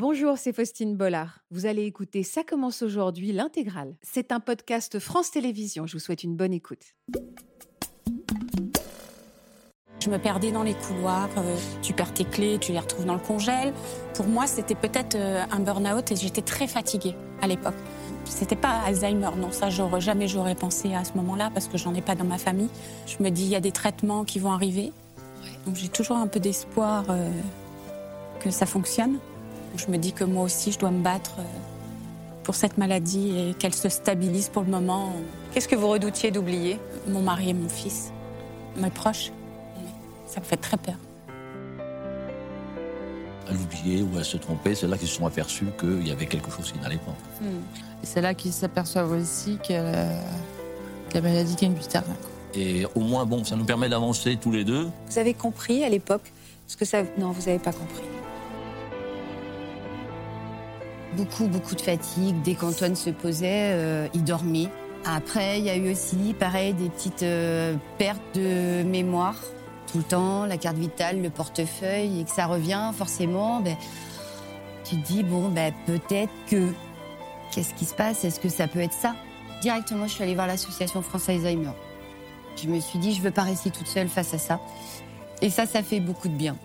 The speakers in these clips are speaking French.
Bonjour, c'est Faustine Bollard. Vous allez écouter Ça commence aujourd'hui, l'intégrale. C'est un podcast France Télévisions. Je vous souhaite une bonne écoute. Je me perdais dans les couloirs, euh, tu perds tes clés, tu les retrouves dans le congèle. Pour moi, c'était peut-être euh, un burn-out et j'étais très fatiguée à l'époque. C'était pas Alzheimer, non, ça j'aurais, jamais j'aurais pensé à ce moment-là parce que j'en ai pas dans ma famille. Je me dis, il y a des traitements qui vont arriver. Donc j'ai toujours un peu d'espoir euh, que ça fonctionne. Je me dis que moi aussi, je dois me battre euh, pour cette maladie et qu'elle se stabilise pour le moment. Qu'est-ce que vous redoutiez d'oublier? Mon mari et mon fils, mes proches. Ça me fait très peur. À l'oublier ou à se tromper, c'est là qu'ils se sont aperçus qu'il y avait quelque chose qui n'allait pas. Et c'est là qu'ils s'aperçoivent aussi que la, que la maladie gagne du terrain. Et au moins, bon, ça nous permet d'avancer tous les deux. Vous avez compris à l'époque ce que ça... Non, vous n'avez pas compris. Beaucoup, beaucoup de fatigue. Dès qu'Antoine se posait, euh, il dormait. Après, il y a eu aussi, pareil, des petites euh, pertes de mémoire. Tout le temps, la carte vitale, le portefeuille, et que ça revient forcément. Ben, tu te dis, bon, ben, peut-être que. Qu'est-ce qui se passe? Est-ce que ça peut être ça? Directement, je suis allée voir l'association France Alzheimer. Je me suis dit, je veux pas rester toute seule face à ça. Et ça, ça fait beaucoup de bien.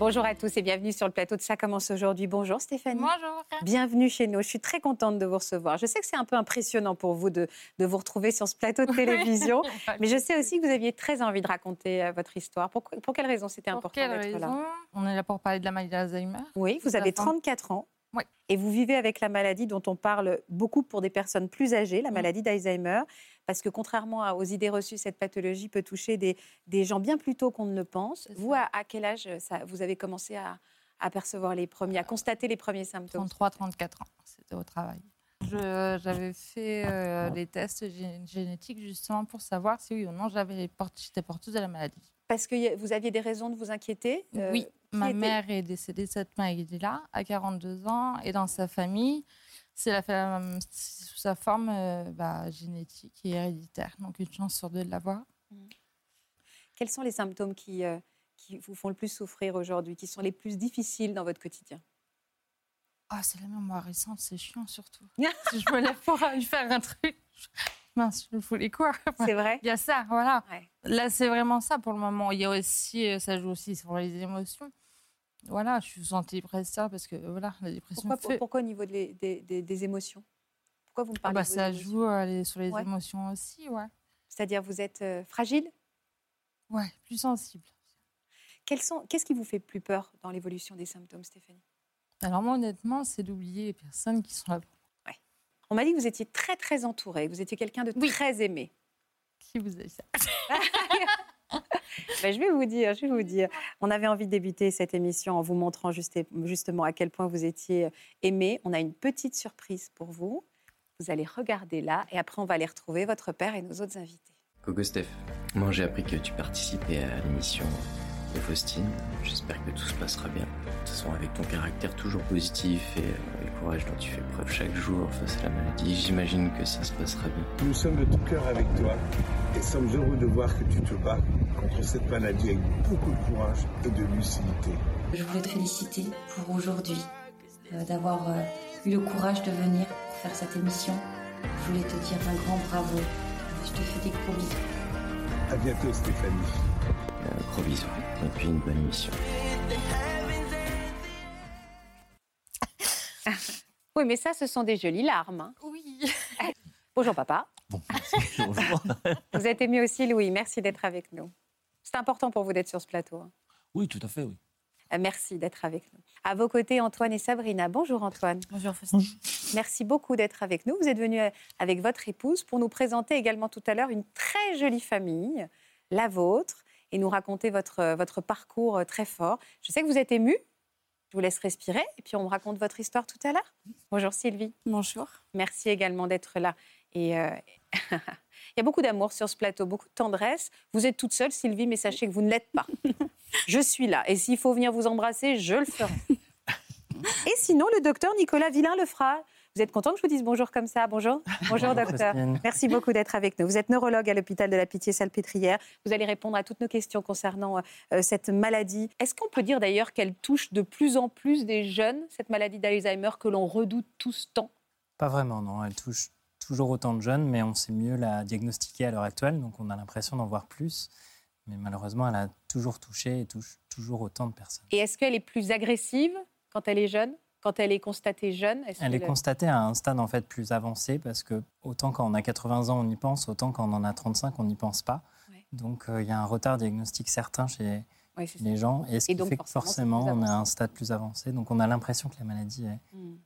Bonjour à tous et bienvenue sur le plateau de Ça commence aujourd'hui. Bonjour Stéphanie. Bonjour. Bienvenue chez nous. Je suis très contente de vous recevoir. Je sais que c'est un peu impressionnant pour vous de, de vous retrouver sur ce plateau de télévision, mais je sais aussi que vous aviez très envie de raconter euh, votre histoire. Pour, pour quelle raison c'était important d'être là? raison? On est là pour parler de la maladie d'Alzheimer. Oui, vous avez la fin. 34 ans. Oui. Et vous vivez avec la maladie dont on parle beaucoup pour des personnes plus âgées, la Mm. maladie d'Alzheimer, parce que contrairement aux idées reçues, cette pathologie peut toucher des, des gens bien plus tôt qu'on ne le pense. Vous, à, à quel âge euh, ça, vous avez commencé à, à percevoir les premiers, à constater les premiers symptômes? 33-34 ans, c'était au travail. J'avais fait euh, les tests gé- génétiques justement pour savoir si oui ou non j'étais porteuse de la maladie. Parce que vous aviez des raisons de vous inquiéter euh, oui, ma mère est décédée de cette maladie-là à 42 ans et dans sa famille, c'est la sous sa forme euh, bah, génétique et héréditaire, donc une chance sur deux de l'avoir. Quels sont les symptômes qui, euh, qui vous font le plus souffrir aujourd'hui, qui sont les plus difficiles dans votre quotidien? Ah, c'est la mémoire récente, c'est chiant surtout. si je me lève pour aller faire un truc, mince, je me fous les quoi. C'est vrai Il y a ça, voilà. Ouais. Là, c'est vraiment ça pour le moment. Il y a aussi, euh, ça joue aussi sur les émotions. Voilà, je suis sous antidépresseur parce que voilà, la dépression pourquoi, fait. pourquoi au niveau de les- des, des- des émotions? Pourquoi vous me Ah parlez bah, de vos ça joue euh, les- sur les Ouais. émotions aussi, ouais. C'est-à-dire vous êtes euh, fragile? Ouais, plus sensible. Qu'est-ce qui vous fait plus peur dans l'évolution des symptômes, Stéphanie? Alors moi, honnêtement, c'est d'oublier les personnes qui sont là. On m'a dit que vous étiez très très entourée, que vous étiez quelqu'un de Oui. très aimé. Qui vous a dit ça? Ben, je vais vous dire, je vais vous dire. On avait envie de débuter cette émission en vous montrant juste- justement à quel point vous étiez euh, aimé. On a une petite surprise pour vous. Vous allez regarder là et après on va aller retrouver votre père et nos autres invités. Coucou Steph. Moi j'ai appris que tu participais à l'émission de Faustine. J'espère que tout se passera bien. De toute façon, avec ton caractère toujours positif et euh, le courage dont tu fais preuve chaque jour face à la maladie, j'imagine que ça se passera bien. Nous sommes de tout cœur avec toi et sommes heureux de voir que tu te bats contre cette maladie avec beaucoup de courage et de lucidité. Je voulais te féliciter pour aujourd'hui, euh, d'avoir euh, eu le courage de venir pour faire cette émission. Je voulais te dire un grand bravo. Je te fais des gros bisous. À bientôt Stéphanie. Euh, gros bisous et puis une bonne émission. Oui, mais ça, ce sont des jolies larmes. hein. Oui. Bonjour papa. Bon, merci. Bonjour. Vous êtes aimé aussi, Louis. Merci d'être avec nous. C'est important pour vous d'être sur ce plateau. hein. Oui, tout à fait, oui. Euh, Merci d'être avec nous. À vos côtés, Antoine et Sabrina. Bonjour Antoine. Bonjour, Faustine. Merci beaucoup d'être avec nous. Vous êtes venu euh, avec votre épouse pour nous présenter également tout à l'heure une très jolie famille, la vôtre, et nous raconter votre, euh, votre parcours euh, très fort. Je sais que vous êtes ému. Je vous laisse respirer et puis on me raconte votre histoire tout à l'heure. Bonjour Sylvie. Bonjour. Merci également d'être là. Et euh, il y a beaucoup d'amour sur ce plateau, beaucoup de tendresse. Vous êtes toute seule, Sylvie, mais sachez que vous ne l'êtes pas. Je suis là. Et s'il faut venir vous embrasser, je le ferai. Et sinon, le docteur Nicolas Villain le fera. Vous êtes content que je vous dise bonjour comme ça? Bonjour. Bonjour, docteur. Merci beaucoup d'être avec nous. Vous êtes neurologue à l'hôpital de la Pitié-Salpêtrière. Vous allez répondre à toutes nos questions concernant euh, cette maladie. Est-ce qu'on peut dire d'ailleurs qu'elle touche de plus en plus des jeunes, cette maladie d'Alzheimer que l'on redoute tous tant Pas vraiment, non. Elle touche toujours autant de jeunes, mais on sait mieux la diagnostiquer à l'heure actuelle, donc on a l'impression d'en voir plus. Mais malheureusement, elle a toujours touché et touche toujours autant de personnes. Et est-ce qu'elle est plus agressive quand elle est jeune Quand elle est constatée jeune Elle est constatée à un stade en fait plus avancé parce que autant quand on a 80 ans on y pense, autant quand on en a 35 on n'y pense pas. Ouais. Donc euh, il y a un retard diagnostique certain chez ça. les gens et ce Et qui donc, fait que forcément, forcément on a un stade plus avancé. Donc on a l'impression que la maladie est, Hmm.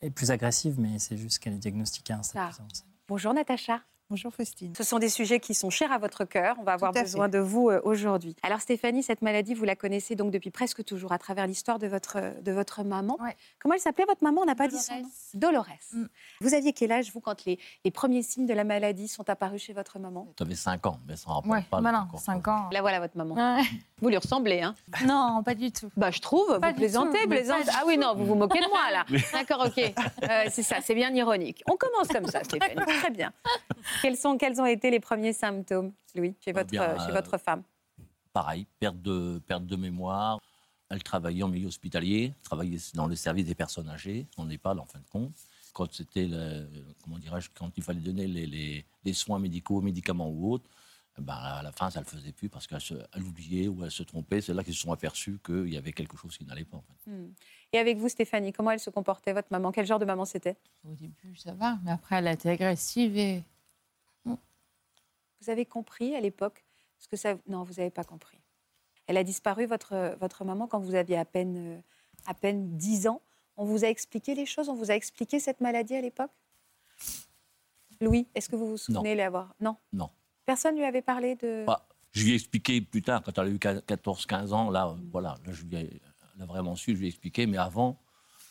est plus agressive, mais c'est juste qu'elle est diagnostiquée à un stade Ah. plus avancé. Bonjour Natacha. Bonjour Faustine. Ce sont des sujets qui sont chers à votre cœur. On va avoir besoin de vous euh, aujourd'hui. Alors Stéphanie, cette maladie, vous la connaissez donc depuis presque toujours à travers l'histoire de votre, de votre maman. Ouais. Comment elle s'appelait votre maman? On n'a pas dit son nom. Dolores. Mm. Vous aviez quel âge, vous, quand les, les premiers signes de la maladie sont apparus chez votre maman? Tu avais 5 ans, mais ça ne rapporte Ouais, pas. bah non, encore. 5 ans. La voilà, votre maman. Ouais. Vous lui ressemblez, hein Non, pas du tout. Bah, je trouve, Pas vous plaisantez, tout, plaisante. Ah oui, non, vous vous moquez de moi, là. D'accord, ok. Euh, c'est ça, c'est bien ironique. On commence comme ça, Stéphanie. Très bien. Quels, sont, quels ont été les premiers symptômes, Louis, chez Eh votre, bien, chez euh, votre femme? Pareil, perte de, perte de mémoire. Elle travaillait en milieu hospitalier, travaillait dans le service des personnes âgées, en EHPAD en fin de compte. Quand c'était, comment dirais-je, quand il fallait donner les, les- les soins médicaux, médicaments ou autres, ben, à la fin, ça ne le faisait plus parce qu'elle se- elle oubliait ou elle se trompait. C'est là qu'ils se sont aperçus qu'il y avait quelque chose qui n'allait pas. en fait. Hmm. Et avec vous, Stéphanie, comment elle se comportait, votre maman? Quel genre de maman c'était? Au début, ça va, mais après, elle a été agressive et Vous avez compris à l'époque ce que ça... Non, vous n'avez pas compris. Elle a disparu, votre, votre maman, quand vous aviez à peine, à peine 10 ans. On vous a expliqué les choses? On vous a expliqué cette maladie à l'époque? Louis, est-ce que vous vous souvenez l'avoir? Non? Non. Personne lui avait parlé de... Bah, je lui ai expliqué plus tard, quand elle a eu 14-15 ans, là, voilà, là, je lui ai, elle a vraiment su, je lui ai expliqué, mais avant,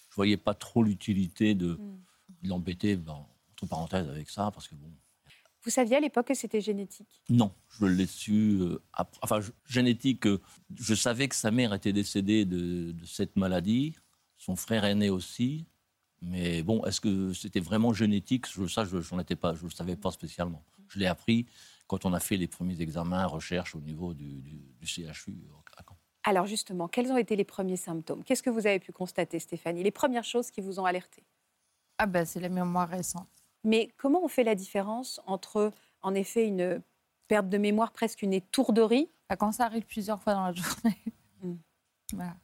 je voyais pas trop l'utilité de, Mm. de l'embêter, ben, entre parenthèses, avec ça, parce que bon, Vous saviez à l'époque que c'était génétique? Non, je l'ai su, euh, après- enfin, je- génétique, euh, je savais que sa mère était décédée de, de cette maladie, son frère aîné aussi, mais bon, est-ce que c'était vraiment génétique? Ça, je n'en étais pas, je ne le savais pas spécialement. Je l'ai appris quand on a fait les premiers examens, recherches au niveau du, du- du CHU à Caen. Alors justement, quels ont été les premiers symptômes? Qu'est-ce que vous avez pu constater, Stéphanie? Les premières choses qui vous ont alerté ah bah, c'est la mémoire récente. Mais comment on fait la différence entre, en effet, une perte de mémoire, presque une étourderie? Bah, Quand ça arrive plusieurs fois dans la journée. Mm. Voilà.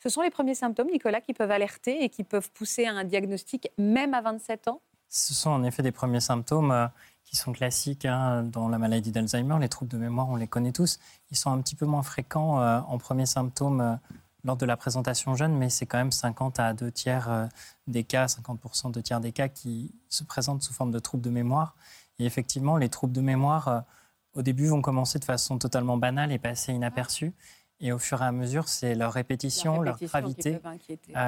Ce sont les premiers symptômes, Nicolas, qui peuvent alerter et qui peuvent pousser à un diagnostic, même à 27 ans? Ce sont en effet des premiers symptômes euh, qui sont classiques hein, dans la maladie d'Alzheimer. Les troubles de mémoire, on les connaît tous. Ils sont un petit peu moins fréquents euh, en premiers symptômes euh, lors de la présentation jeune, mais c'est quand même 50 à 2 tiers euh, des cas, 50% 2 tiers des cas qui se présentent sous forme de troubles de mémoire. Et effectivement, les troubles de mémoire, au début, vont commencer de façon totalement banale et passer inaperçus. Et au fur et à mesure, c'est leur répétition, leur, répétition qui gravité,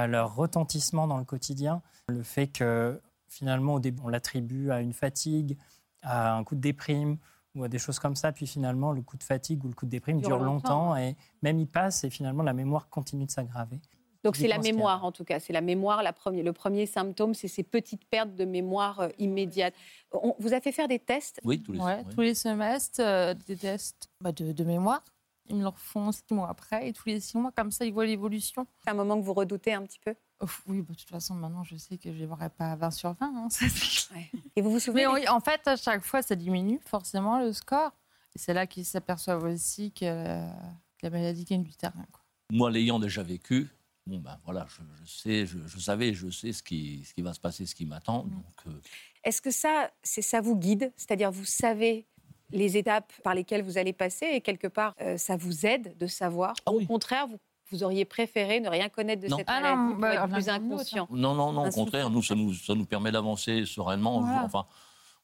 leur retentissement dans le quotidien, le fait que finalement au début on l'attribue à une fatigue, à un coup de déprime ou à des choses comme ça, puis finalement le coup de fatigue ou le coup de déprime Dure dure, longtemps, longtemps, et même il passe et finalement la mémoire continue de s'aggraver. Donc c'est la a- mémoire, en tout cas. C'est la mémoire, la première, le premier symptôme, c'est ces petites pertes de mémoire euh, immédiates. On vous a fait faire des tests? Oui, tous les Ouais, oui. tous les semestres, euh, des tests bah, de, de mémoire. Ils me le refont six mois après, et tous les six mois, comme ça, ils voient l'évolution. C'est un moment que vous redoutez un petit peu? Ouf, oui, bah, de toute façon, maintenant, je sais que je ne verrai pas à 20 sur 20. hein, ça, Et vous vous souvenez Mais oui, en fait, à chaque fois, ça diminue forcément le score. Et c'est là qu'ils s'aperçoivent aussi que, euh, que la maladie gagne du terrain. quoi. Moi, l'ayant déjà vécu, bon ben voilà, je, je sais, je, je savais, je sais ce qui, ce qui va se passer, ce qui m'attend. Mm. Donc, euh, Est-ce que ça, c'est ça vous guide? C'est-à-dire vous savez les étapes par lesquelles vous allez passer et quelque part, euh, ça vous aide de savoir? Ah Au oui. contraire, vous, vous auriez préféré ne rien connaître de Non. cette Ah maladie non, pour bah, être plus inconscient. non, non, non, au contraire, nous ça, nous, ça nous permet d'avancer sereinement. Voilà. Enfin,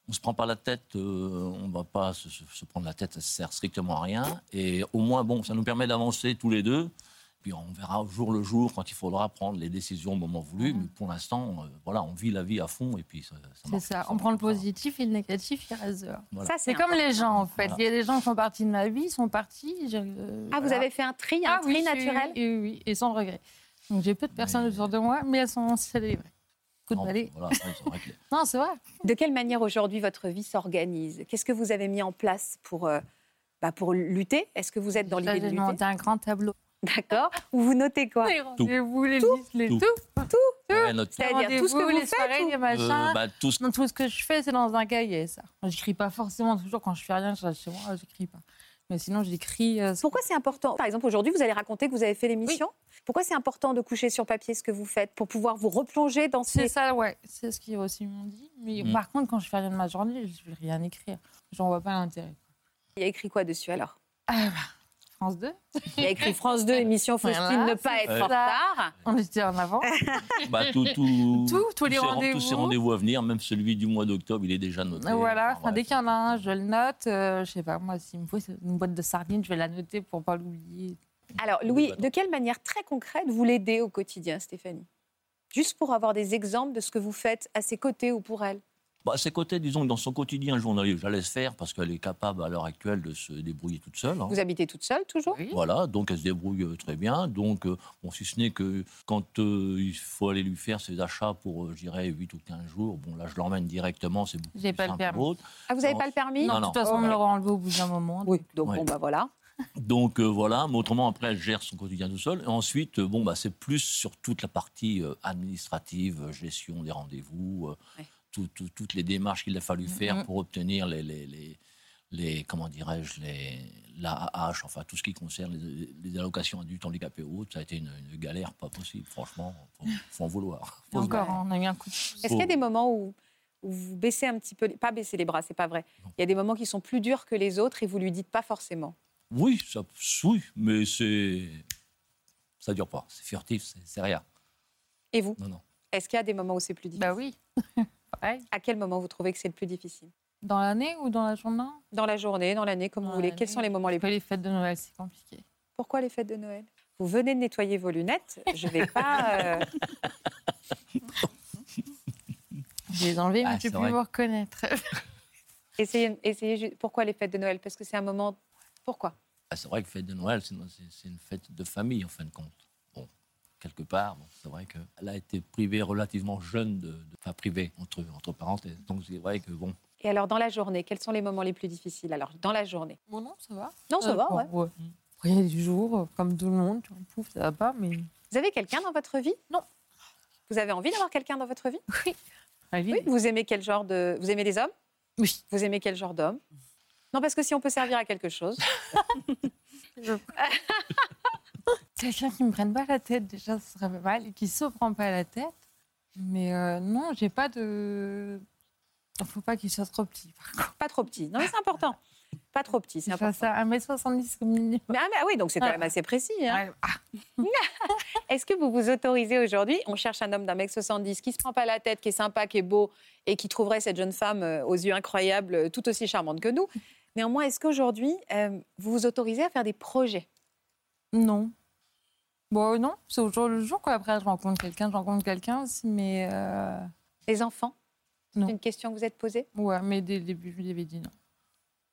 on se prend pas la tête, euh, on va pas se, prendre la tête, ça sert strictement à rien. Et au moins, bon, ça nous permet d'avancer tous les deux. Puis on verra au jour le jour quand il faudra prendre les décisions au moment voulu. Mais pour l'instant, euh, voilà, on vit la vie à fond et puis ça, ça C'est ça. On prend le positif et le négatif, il reste dehors. Voilà. Ça, C'est comme les gens, en fait. Voilà. Il y a des gens qui font partie de ma vie, ils sont partis. je- euh, Ah, vous avez fait un tri, un Ah tri oui, naturel? oui, oui, oui, et sans regret. Donc j'ai peu de personnes autour de moi, mais elles sont célébrées. Coup de Non, balai. voilà, Non, c'est vrai. De quelle manière aujourd'hui votre vie s'organise? Qu'est-ce que vous avez mis en place pour, euh, bah, pour lutter? Est-ce que vous êtes dans l'idée de j'ai lutter? un grand tableau. D'accord. Ou vous notez quoi Les rendez-vous, les listes, les Tout. tout. Ouais, notre- C'est-à-dire tout ce que vous les faites soirées, ou- les machins. Euh, bah, tout ce- Non, tout ce que je fais, c'est dans un cahier, ça. J'écris pas forcément toujours quand je fais rien, je reste chez moi, j'écris pas. Mais sinon, j'écris. euh, Pourquoi c'est important Par exemple, aujourd'hui, vous allez raconter que vous avez fait l'émission. Pourquoi c'est important de coucher sur papier ce que vous faites pour pouvoir vous replonger dans C'est ces... ça, ouais. C'est ce qu'ils aussi m'ont dit. Mais Mm. par contre, quand je fais rien de ma journée, je vais rien écrire. J'en vois pas l'intérêt. Il y a écrit quoi dessus alors? Ah, bah, France 2. Il y a écrit France 2, émission Faustine, Voilà, ne pas être en retard. On était en avant. bah, tout, tout, Tout, tous les Tous rendez-vous. ces rendez-vous à venir, même celui du mois d'octobre, il est déjà noté. voilà, Enfin, enfin, dès qu'il y en a un, je le note. Euh, je sais pas, moi, s'il me faut une boîte de sardines, je vais la noter pour pas l'oublier. Alors, Louis, de quelle manière très concrète vous l'aidez au quotidien, Stéphanie? Juste pour avoir des exemples de ce que vous faites à ses côtés ou pour elle? Bah, à ses côtés, disons que dans son quotidien journalier, je la laisse faire parce qu'elle est capable à l'heure actuelle de se débrouiller toute seule. hein. Vous habitez toute seule toujours? Voilà, donc elle se débrouille euh, très bien. Donc, euh, bon, si ce n'est que quand euh, il faut aller lui faire ses achats pour, euh, je dirais, 8 ou 15 jours, bon, là, je l'emmène directement, c'est beaucoup plus pas le simple permis. pour l'autre. Ah, vous n'avez pas le permis? Non, de non. toute façon, on me l'aura enlevé au bout d'un moment. Oui, donc Ouais. bon, bah voilà. Donc, euh, voilà, mais autrement, après, elle gère son quotidien tout seul. Et ensuite, euh, bon, bah, c'est plus sur toute la partie euh, administrative, gestion des rendez-vous, euh, Ouais. Tout- tout- toutes les démarches qu'il a fallu faire Mhm. pour obtenir les, les, les, les- comment dirais-je, les, l'AAH, enfin tout ce qui concerne les, les allocations adultes handicapés ou autres, ça a été une, une galère pas possible, franchement, faut, faut en vouloir. Encore, on a eu un coup de Est-ce qu'il y a des moments où, où vous baissez un petit peu, pas baisser les bras, c'est pas vrai. Il y a des moments qui sont plus durs que les autres et vous lui dites pas forcément. Oui, ça, oui, mais c'est, ça dure pas, c'est furtif, c'est, c'est rien. Et vous? Non, non. Est-ce qu'il y a des moments où c'est plus difficile? Bah oui. À quel moment vous trouvez que c'est le plus difficile? Dans l'année ou dans la journée? Dans la journée, dans l'année, comme Dans vous voulez. Quels sont les moments les plus les fêtes de Noël, c'est compliqué. Pourquoi les fêtes de Noël? Vous venez de nettoyer vos lunettes. Je vais pas. euh, Je les ai enlevées, mais Ah, tu c'est peux vrai. me reconnaître. Essayez, essayez Pourquoi les fêtes de Noël? Parce que c'est un moment. Pourquoi? Ah, c'est vrai que fête de Noël, c'est une fête de famille, en fin de compte. Quelque part, bon, c'est vrai qu'elle a été privée relativement jeune, de, de- enfin privée, entre, entre parenthèses. Donc c'est vrai que, bon, Et alors, dans la journée, quels sont les moments les plus difficiles? Alors, dans la journée Bon, non, ça va? Non, ça va, bon, ouais. Rien du jour, euh, comme tout le monde, pouf, ça va pas, mais. Vous avez quelqu'un dans votre vie? Non. Vous avez envie d'avoir quelqu'un dans votre vie? Oui. Oui. Vous aimez quel genre de. Vous aimez les hommes? Oui. Vous aimez quel genre d'homme? Non, parce que si on peut servir à quelque chose. Quelqu'un qui me prenne pas la tête, déjà, ce serait pas mal, et qui se prend pas la tête. Mais euh, non, j'ai pas de. Faut pas qu'il soit trop petit, par contre. Pas trop petit. Non, mais c'est important. Pas trop petit, c'est Il important. à 1m70 au minimum. Mais, ah, mais oui, donc c'est quand Ah. même assez précis. hein. Ah, Est-ce que vous vous autorisez aujourd'hui On cherche un homme d'un mec 70 qui se prend pas la tête, qui est sympa, qui est beau et qui trouverait cette jeune femme euh, aux yeux incroyables, tout aussi charmante que nous. Néanmoins, est-ce qu'aujourd'hui, euh, vous vous autorisez à faire des projets? Non. Bon, non, c'est au jour le jour, quoi. Après, je rencontre quelqu'un, je rencontre quelqu'un aussi, mais. euh, Les enfants? C'est une question que vous êtes posée? Ouais, mais dès le début, je lui avais dit non.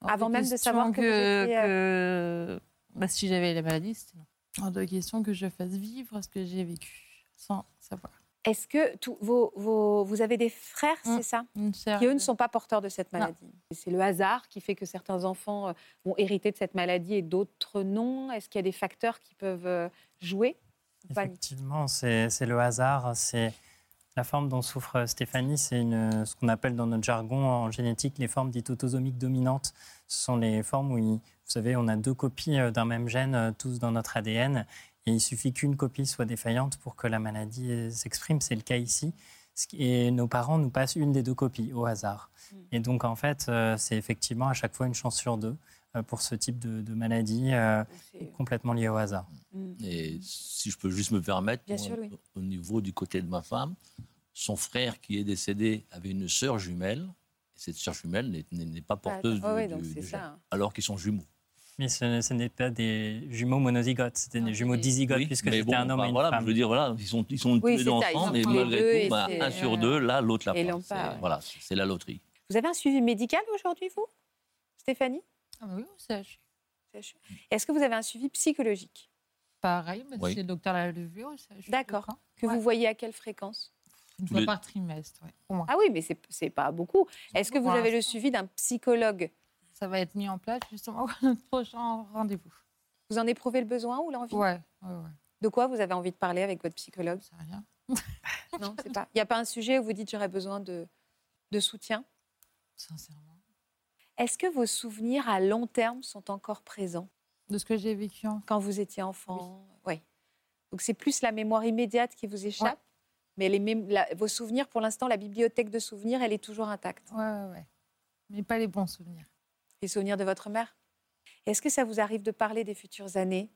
Avant même de savoir que étiez, que- Bah, si j'avais la maladie, c'était non. Hors de question que je fasse vivre ce que j'ai vécu, sans savoir. Est-ce que tous vos, vos- vous avez des frères, Mm. c'est ça? Sœur, qui eux ne sont pas porteurs de cette maladie. C'est le hasard qui fait que certains enfants euh, vont hériter de cette maladie et d'autres non. Est-ce qu'il y a des facteurs qui peuvent euh, jouer Effectivement, c'est c'est le hasard. C'est la forme dont souffre Stéphanie, c'est une- ce qu'on appelle dans notre jargon en génétique les formes dites autosomiques dominantes. Ce sont les formes où, il- vous savez, on a deux copies euh, d'un même gène, tous dans notre ADN, et il suffit qu'une copie soit défaillante pour que la maladie euh, s'exprime. C'est le cas ici. Et nos parents nous passent une des deux copies au hasard. Et donc, en fait, euh, c'est effectivement à chaque fois une chance sur deux euh, pour ce type de, de maladie euh, complètement liée au hasard. Mm. Et si je peux juste me permettre, Bien moi, sûr, Louis. au niveau du côté de ma femme, son frère qui est décédé avait une sœur jumelle. Et cette sœur jumelle n'est- pas porteuse Ah, ouais, du, donc du- c'est du ça. gène, alors qu'ils sont jumeaux. Mais ce, ce n'est pas des jumeaux monozygotes, c'était des jumeaux mais- dizygotes, Oui, puisque c'était bon, un homme bah, et une voilà, femme. Je veux dire, voilà, ils sont, ils sont tous Oui, les c'est deux ensemble, sont mais tous malgré et tout, bah, c'est- un sur euh, deux, là, l'autre l'a C'est- ouais. Voilà, c'est c'est la loterie. Vous avez un suivi médical aujourd'hui, vous, Stéphanie? Ah, bah oui, c'est Est-ce que vous avez un suivi psychologique? Pareil, mais Oui. si le docteur l'a vu, oui, ça- je suis D'accord. Que Ouais. vous voyez à quelle fréquence? Une Tous fois les- par trimestre, ouais, au moins. Ah oui, mais c'est c'est pas beaucoup. Est-ce que vous avez le suivi d'un psychologue? Ça va être mis en place justement pour notre prochain rendez-vous. Vous en éprouvez le besoin ou l'envie? Ouais, ouais, ouais. De quoi vous avez envie de parler avec votre psychologue? C'est rien. Non, c'est pas. Il n'y a pas un sujet où vous dites j'aurais besoin de, de soutien? Sincèrement. Est-ce que vos souvenirs à long terme sont encore présents? De ce que j'ai vécu en quand vous étiez enfant? Oui. Donc c'est plus la mémoire immédiate qui vous échappe, mais les mém- la- vos souvenirs, pour l'instant, la bibliothèque de souvenirs, elle est toujours intacte. Ouais, ouais, ouais. Mais pas les bons souvenirs. Les souvenirs de votre mère? Est-ce que ça vous arrive de parler des futures années,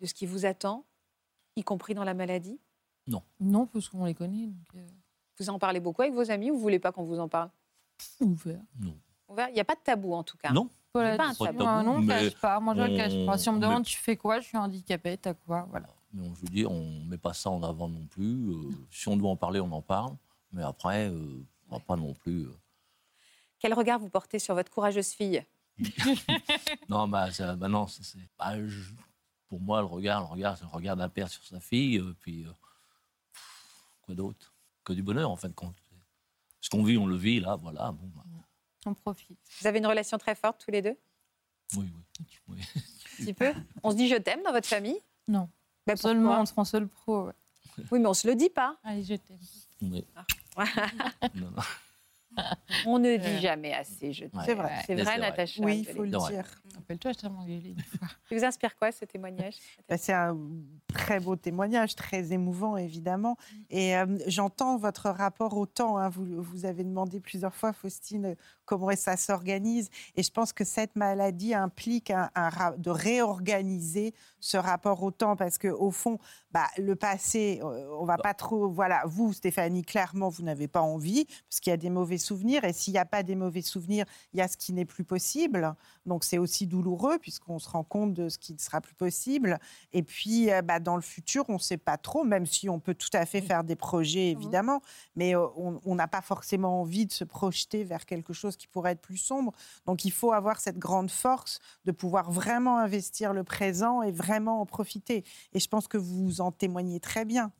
de ce qui vous attend, y compris dans la maladie? Non, parce qu'on les connaît. Donc, euh, Vous en parlez beaucoup avec vos amis ou vous voulez pas qu'on vous en parle? Ouvert. Non. Ouvert Il n'y a pas de tabou en tout cas. Non. Pas un tabou, Moi, non, on ne cache pas. Moi, je ne le cache pas. Si on me demande, mais- tu fais quoi? Je suis handicapée, t'as quoi? Voilà. Mais on, je veux dire, on ne met pas ça en avant non plus. Euh, si on doit en parler, on en parle. Mais après, euh, on va pas non plus. euh, Quel regard vous portez sur votre courageuse fille? Non, bah, ça- bah non, c'est- c'est- bah, je- pour moi, le regard, le regard, c'est le regard d'un père sur sa fille. euh, puis, euh, quoi d'autre? Que du bonheur, en fin de compte. Ce qu'on vit, on le vit, là, voilà. Bon, bah, On profite. Vous avez une relation très forte tous les deux? Oui, oui. oui. Un petit peu? On se dit je t'aime dans votre famille? Non. Pourquoi? Seulement entre en seul pro. ouais. Oui, mais on se le dit pas. Allez, je t'aime. Mais- non, non. On ne dit Ouais. jamais assez je t'aime. Ouais. C'est vrai. C'est vrai, c'est vrai. Natacha Oui, il faut le dire. Appelle-toi, je t'ai engueulé une fois. Ça vous inspire quoi ce témoignage Bah, c'est un très beau témoignage, très émouvant évidemment. Et euh, j'entends votre rapport au temps. hein. Vous, vous avez demandé plusieurs fois, Faustine, comment ça s'organise. Et je pense que cette maladie implique un, un ra- de réorganiser ce rapport au temps parce que au fond, bah, le passé, euh, on va pas trop. Voilà, vous, Stéphanie, clairement, vous n'avez pas envie parce qu'il y a des mauvais souvenirs. Et s'il n'y a pas des mauvais souvenirs, il y a ce qui n'est plus possible. Donc c'est aussi douloureux puisqu'on se rend compte de ce qui ne sera plus possible. Et puis euh, bah, dans le futur, on ne sait pas trop, même si on peut tout à fait faire des projets évidemment, mais euh, on on n'a pas forcément envie de se projeter vers quelque chose qui pourrait être plus sombre. Donc il faut avoir cette grande force de pouvoir vraiment investir le présent et vraiment en profiter. Et je pense que vous en témoignez très bien.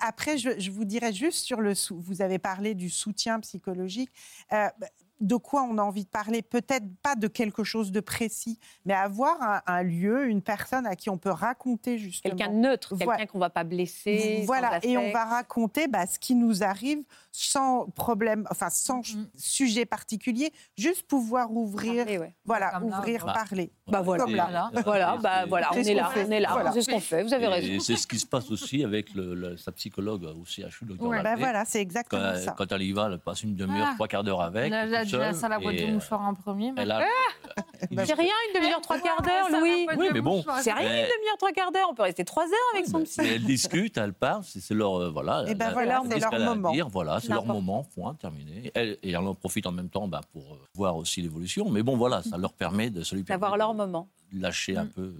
Après, je, vous dirais juste sur le. Vous avez parlé du soutien psychologique. Euh, bah, de quoi on a envie de parler Peut-être pas de quelque chose de précis, mais avoir un, un lieu, une personne à qui on peut raconter justement. Quelqu'un de neutre, quelqu'un Voilà. qu'on va pas blesser. sans Voilà, et on va raconter bah, ce qui nous arrive sans problème, enfin sans Mhm. sujet particulier, juste pouvoir ouvrir, Parler, ouais. voilà, Comme là, ouvrir, bah. parler. Bah voilà. Comme là. Voilà. Bah c'est- voilà, on est qu'on là, fait. on est là, Voilà. c'est ce qu'on fait. Vous avez Et raison. c'est ce qui se passe aussi avec le- le- sa psychologue au CHU, le docteur Ouais. Bah voilà, c'est quand, exactement elle- ça. quand elle y va, elle passe une demi-heure, Ah. trois quarts d'heure avec. Là, là, déjà, seule, ça la boîte de mouchoirs en premier. mais- a- Bah, C'est rien, une demi-heure, trois quarts d'heure, Louis. Oui, mais bon. C'est rien, Mais- une demi-heure, trois quarts d'heure. On peut rester trois heures avec son mais, psy. mais elles discutent, elles parlent, c'est c'est leur euh, voilà. Et ben elles- voilà, c'est leur moment. dire, voilà, c'est leur moment, point, terminé. Elles- et elles en profitent en même temps bah, pour euh, voir aussi l'évolution. Mais bon, voilà, ça leur permet de, D'avoir leur moment. lâcher un Mm. peu.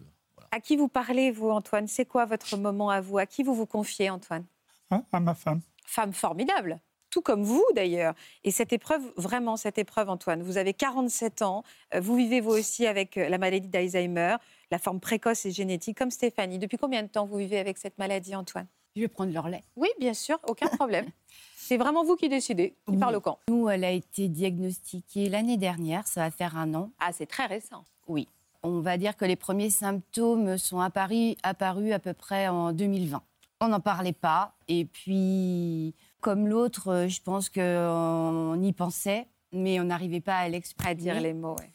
À qui vous parlez, vous, Antoine? C'est quoi votre moment à vous? À qui vous vous confiez, Antoine? Hein, à ma femme. Femme formidable, tout comme vous d'ailleurs. Et cette épreuve, vraiment cette épreuve, Antoine, vous avez 47 ans, euh, vous vivez vous aussi avec euh, la maladie d'Alzheimer, la forme précoce et génétique, comme Stéphanie. Depuis combien de temps vous vivez avec cette maladie, Antoine? Je vais prendre leur lait. Oui, bien sûr, aucun problème. C'est vraiment vous qui décidez, qui Oui. parle au camp. Nous, elle a été diagnostiquée l'année dernière, ça va faire un an. Ah, c'est très récent. Oui. On va dire que les premiers symptômes sont apparus, apparus à peu près en 2020. On n'en parlait pas. Et puis, comme l'autre, euh, je pense qu'on y pensait, mais on n'arrivait pas à l'exprimer. À dire les mots, ouais.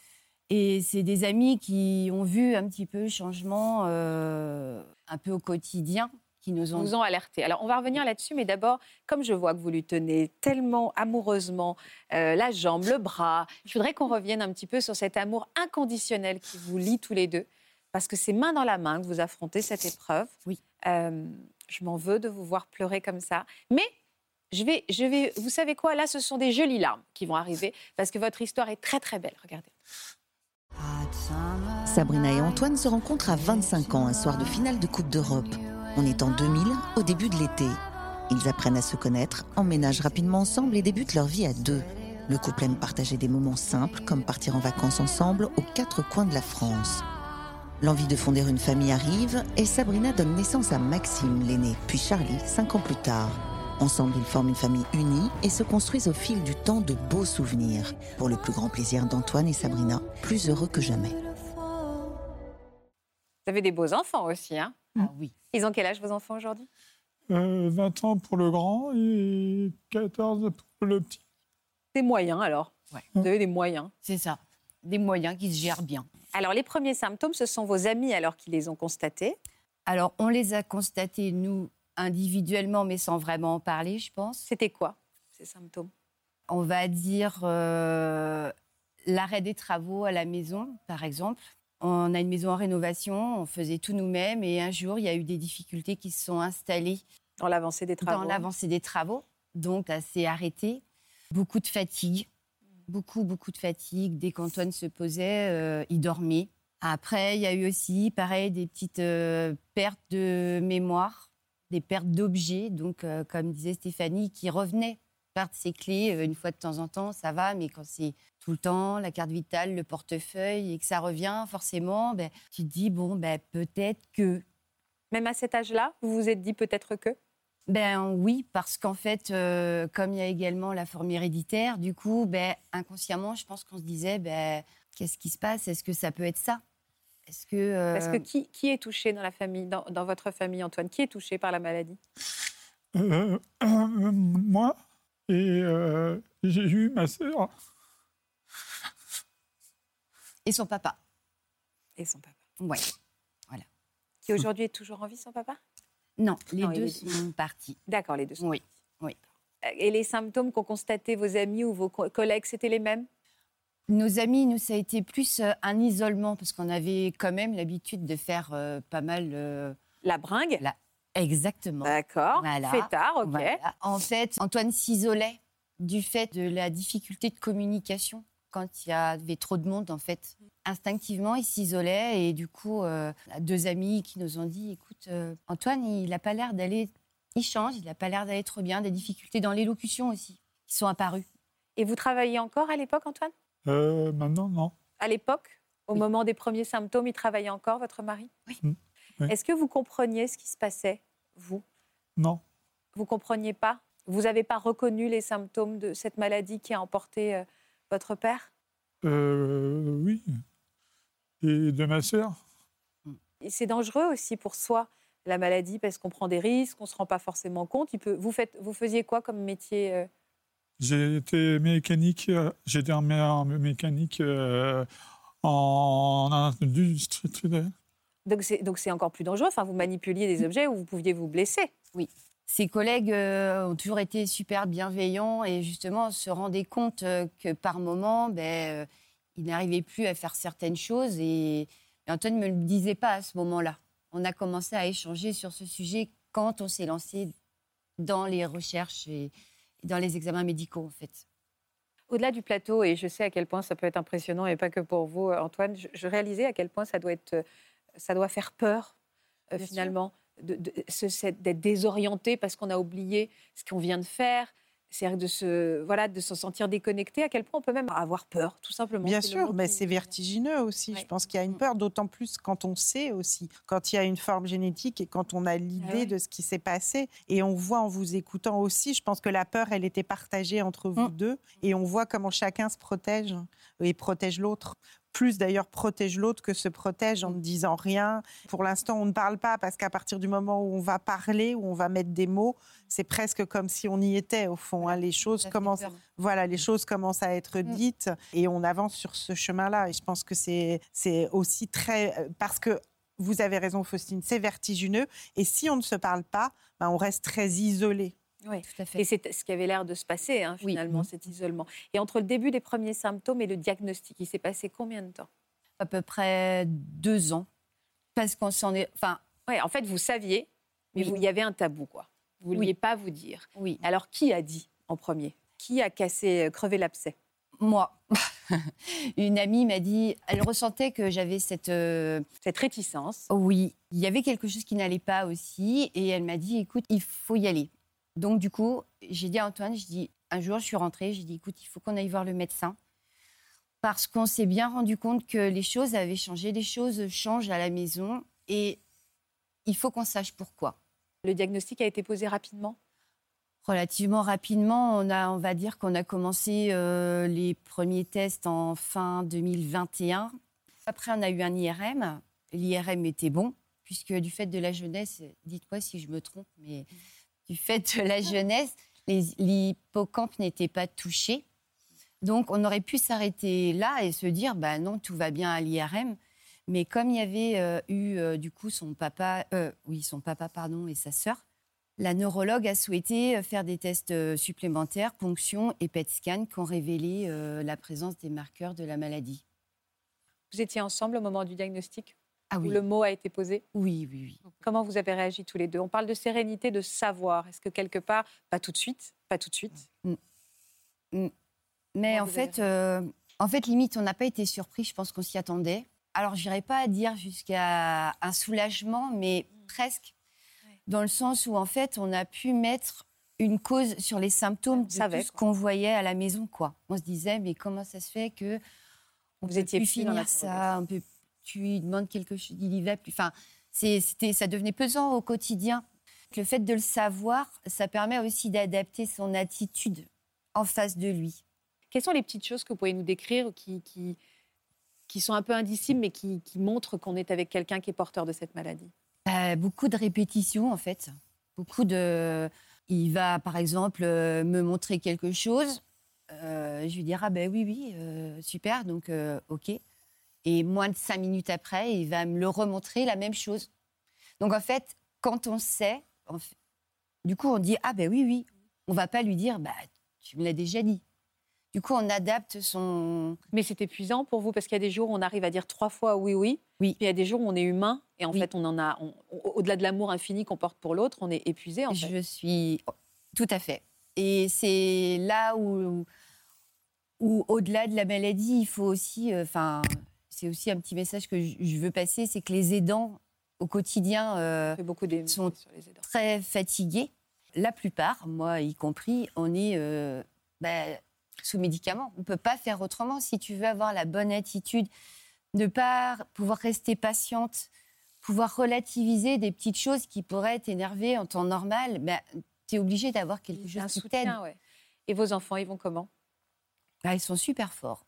Et c'est des amis qui ont vu un petit peu le changement euh, un peu au quotidien, qui nous ont... vous ont alerté. Alors, on va revenir là-dessus, mais d'abord, comme je vois que vous lui tenez tellement amoureusement euh, la jambe, le bras, je voudrais qu'on revienne un petit peu sur cet amour inconditionnel qui vous lie tous les deux, parce que c'est main dans la main que vous affrontez cette épreuve. Oui. Euh, je m'en veux de vous voir pleurer comme ça, mais je vais, je vais, vous savez quoi? Là, ce sont des jolies larmes qui vont arriver, parce que votre histoire est très très belle. Regardez. Sabrina et Antoine se rencontrent à 25 ans, un soir de finale de Coupe d'Europe. On est en 2000, au début de l'été. Ils apprennent à se connaître, emménagent rapidement ensemble et débutent leur vie à deux. Le couple aime partager des moments simples, comme partir en vacances ensemble aux quatre coins de la France. L'envie de fonder une famille arrive et Sabrina donne naissance à Maxime, l'aîné, puis Charlie, cinq ans plus tard. Ensemble, ils forment une famille unie et se construisent au fil du temps de beaux souvenirs, pour le plus grand plaisir d'Antoine et Sabrina, plus heureux que jamais. Vous avez des beaux enfants aussi, hein Ah oui. Ils ont quel âge vos enfants aujourd'hui Euh, 20 ans pour le grand et 14 pour le petit. Des moyens alors Ouais. Vous avez des moyens. C'est ça. Des moyens qui se gèrent bien. Alors les premiers symptômes, ce sont vos amis alors qui les ont constatés. Alors, on les a constatés, nous, individuellement, mais sans vraiment en parler, je pense. C'était quoi ces symptômes? On va dire euh, l'arrêt des travaux à la maison, par exemple. On a une maison en rénovation, on faisait tout nous-mêmes et un jour, il y a eu des difficultés qui se sont installées Dans l'avancée des travaux. dans l'avancée des travaux. Donc, s'est arrêté. Beaucoup de fatigue, beaucoup, beaucoup de fatigue. Dès qu'Antoine se posait, euh, il dormait. Après, il y a eu aussi, pareil, des petites euh, pertes de mémoire, des pertes d'objets. Donc, euh, comme disait Stéphanie, qui revenaient perdre ses clés euh, une fois de temps en temps, ça va, mais quand c'est tout le temps, la carte vitale, le portefeuille, et que ça revient, forcément, ben, tu te dis, bon, ben, peut-être que. Même à cet âge-là, vous vous êtes dit peut-être que? Ben oui, parce qu'en fait, euh, comme il y a également la forme héréditaire, du coup, ben, inconsciemment, je pense qu'on se disait, ben, qu'est-ce qui se passe? Est-ce que ça peut être ça? Est-ce que euh, Parce que qui, qui est touché dans la famille, dans, dans votre famille, Antoine? Qui est touché par la maladie? Euh, euh, moi et euh, j'ai eu ma sœur. et son papa Et son papa. Ouais. Voilà. Qui aujourd'hui est toujours en vie, son papa? Non, les Non, deux est- sont partis. D'accord, les deux sont. Oui, oui. Et les symptômes qu'ont constatés vos amis ou vos co- collègues, c'était les mêmes? Nos amis, nous, ça a été plus euh, un isolement, parce qu'on avait quand même l'habitude de faire euh, pas mal. euh, La bringue la- Exactement. D'accord. Voilà. Fêtard, ok. Voilà. En fait, Antoine s'isolait du fait de la difficulté de communication quand il y avait trop de monde, en fait. Instinctivement, il s'isolait et du coup, euh, deux amis qui nous ont dit, écoute, Antoine, il n'a pas l'air d'aller... Il change, il n'a pas l'air d'aller trop bien, des difficultés dans l'élocution aussi, qui sont apparues. Et vous travailliez encore à l'époque, Antoine? Euh, maintenant, non. À l'époque, au moment des premiers symptômes, il travaillait encore, votre mari? Oui. Oui. Est-ce que vous compreniez ce qui se passait, vous? Non. Vous compreniez pas? Vous n'avez pas reconnu les symptômes de cette maladie qui a emporté euh, votre père? Euh, oui. Et de ma sœur? C'est dangereux aussi pour soi, la maladie, parce qu'on prend des risques, on ne se rend pas forcément compte. Il peut... vous, faites... vous faisiez quoi comme métier J'ai été mécanique. euh, J'étais en mé- en mécanique euh, en industrie. Donc c'est donc c'est encore plus dangereux. Enfin, vous manipuliez des objets où vous pouviez vous blesser. Oui. Ses collègues euh, ont toujours été super bienveillants et justement se rendaient compte euh, que par moment, ben, euh, il n'arrivait plus à faire certaines choses et, et Antoine ne me le disait pas à ce moment-là. On a commencé à échanger sur ce sujet quand on s'est lancé dans les recherches et dans les examens médicaux en fait. Au-delà du plateau, et je sais à quel point ça peut être impressionnant, et pas que pour vous, euh, Antoine, je, je réalisais à quel point ça doit, être, euh, ça doit faire peur, euh, finalement, d'être désorienté parce qu'on a oublié ce qu'on vient de faire. C'est-à-dire de se, voilà, de se sentir déconnecté, à quel point on peut même avoir peur, tout simplement. Bien sûr, mais c'est vertigineux aussi. Je pense qu'il y a une peur, d'autant plus quand on sait aussi, quand il y a une forme génétique et quand on a l'idée Ah ouais. de ce qui s'est passé. Et on voit en vous écoutant aussi, je pense que la peur, elle était partagée entre vous Mm. deux. Et on voit comment chacun se protège et protège l'autre. Plus d'ailleurs protège l'autre que se protège en ne disant rien. Pour l'instant, on ne parle pas parce qu'à partir du moment où on va parler, où on va mettre des mots, c'est presque comme si on y était au fond. hein. Les choses commencent, voilà, les choses commencent à être Mm. dites et on avance sur ce chemin-là. Et je pense que c'est c'est aussi très euh, parce que vous avez raison, Faustine, c'est vertigineux. Et si on ne se parle pas, ben, on reste très isolé. Oui. Tout à fait. Et c'est ce qui avait l'air de se passer, hein, Oui. finalement, cet isolement. Et entre le début des premiers symptômes et le diagnostic, il s'est passé combien de temps? À peu près deux ans. Parce qu'on s'en est. Enfin, Ouais, en fait, vous saviez, mais Oui. il y avait un tabou, quoi. Vous ne vouliez pas vous dire. oui. Alors, qui a dit en premier? Qui a cassé, euh, crevé l'abcès? Moi. Une amie m'a dit, elle ressentait que j'avais cette. euh, Cette réticence. Oui, il y avait quelque chose qui n'allait pas aussi. Et elle m'a dit, écoute, il faut y aller. Donc, du coup, j'ai dit à Antoine, je dis, un jour, je suis rentrée, j'ai dit, écoute, il faut qu'on aille voir le médecin. Parce qu'on s'est bien rendu compte que les choses avaient changé, les choses changent à la maison et il faut qu'on sache pourquoi. Le diagnostic a été posé rapidement? Relativement rapidement, on, a, on va dire qu'on a commencé euh, les premiers tests en fin 2021. Après, on a eu un IRM. L'IRM était bon, puisque du fait de la jeunesse, dites-moi si je me trompe, mais du fait de la jeunesse, l'hippocampe n'était pas touché. Donc, on aurait pu s'arrêter là et se dire, bah non, tout va bien à l'IRM. Mais comme il y avait euh, eu euh, du coup son papa, euh, oui, son papa pardon, et sa sœur, la neurologue a souhaité faire des tests supplémentaires, ponction et PET scan, qui ont révélé la présence des marqueurs de la maladie. Vous étiez ensemble au moment du diagnostic? Ah Où le mot a été posé Oui, oui, oui. Comment vous avez réagi tous les deux? On parle de sérénité, de savoir. Est-ce que quelque part, pas tout de suite, pas tout de suite? Mais Comment en avez fait, euh, en fait, limite, on n'a pas été surpris. Je pense qu'on s'y attendait. Alors, je n'irai pas à dire jusqu'à un soulagement, mais Mm. presque, dans le sens où en fait, on a pu mettre une cause sur les symptômes de savait, tout ce qu'on voyait à la maison, quoi. On se disait, mais comment ça se fait que on Vous peut étiez plus finir ça, on peut, tu lui demandes quelque chose, il y va plus. Enfin, c'était, ça devenait pesant au quotidien. Le fait de le savoir, ça permet aussi d'adapter son attitude en face de lui. Quelles sont les petites choses que vous pouvez nous décrire qui, qui, qui sont un peu indicibles, mais qui, qui montrent qu'on est avec quelqu'un qui est porteur de cette maladie? Euh, beaucoup de répétitions, en fait. Beaucoup de. Il va, par exemple, euh, me montrer quelque chose. Euh, je lui dirai, ah ben oui, oui, euh, super, donc OK. Et moins de cinq minutes après, il va me le remontrer la même chose. Donc, en fait, quand on sait, fait- du coup, on dit, ah ben oui, oui. On va pas lui dire, bah, tu me l'as déjà dit. Du coup, on adapte son. Mais c'est épuisant pour vous parce qu'il y a des jours où on arrive à dire trois fois oui, oui. Oui. Puis il y a des jours où on est humain et en fait, on en a, au-delà de l'amour infini qu'on porte pour l'autre, on est épuisé en fait. Je suis tout à fait. Et c'est là où, où au-delà de la maladie, il faut aussi, euh, enfin, c'est aussi un petit message que je veux passer, c'est que les aidants au quotidien euh, beaucoup sont très fatigués. La plupart, moi y compris, on est euh, bah, sous médicaments. On ne peut pas faire autrement. Si tu veux avoir la bonne attitude, ne pas pouvoir rester patiente, pouvoir relativiser des petites choses qui pourraient t'énerver en temps normal, tu es obligé d'avoir quelque chose un qui soutien, t'aide. ouais. Et vos enfants, ils vont comment? Bah, ils sont super forts.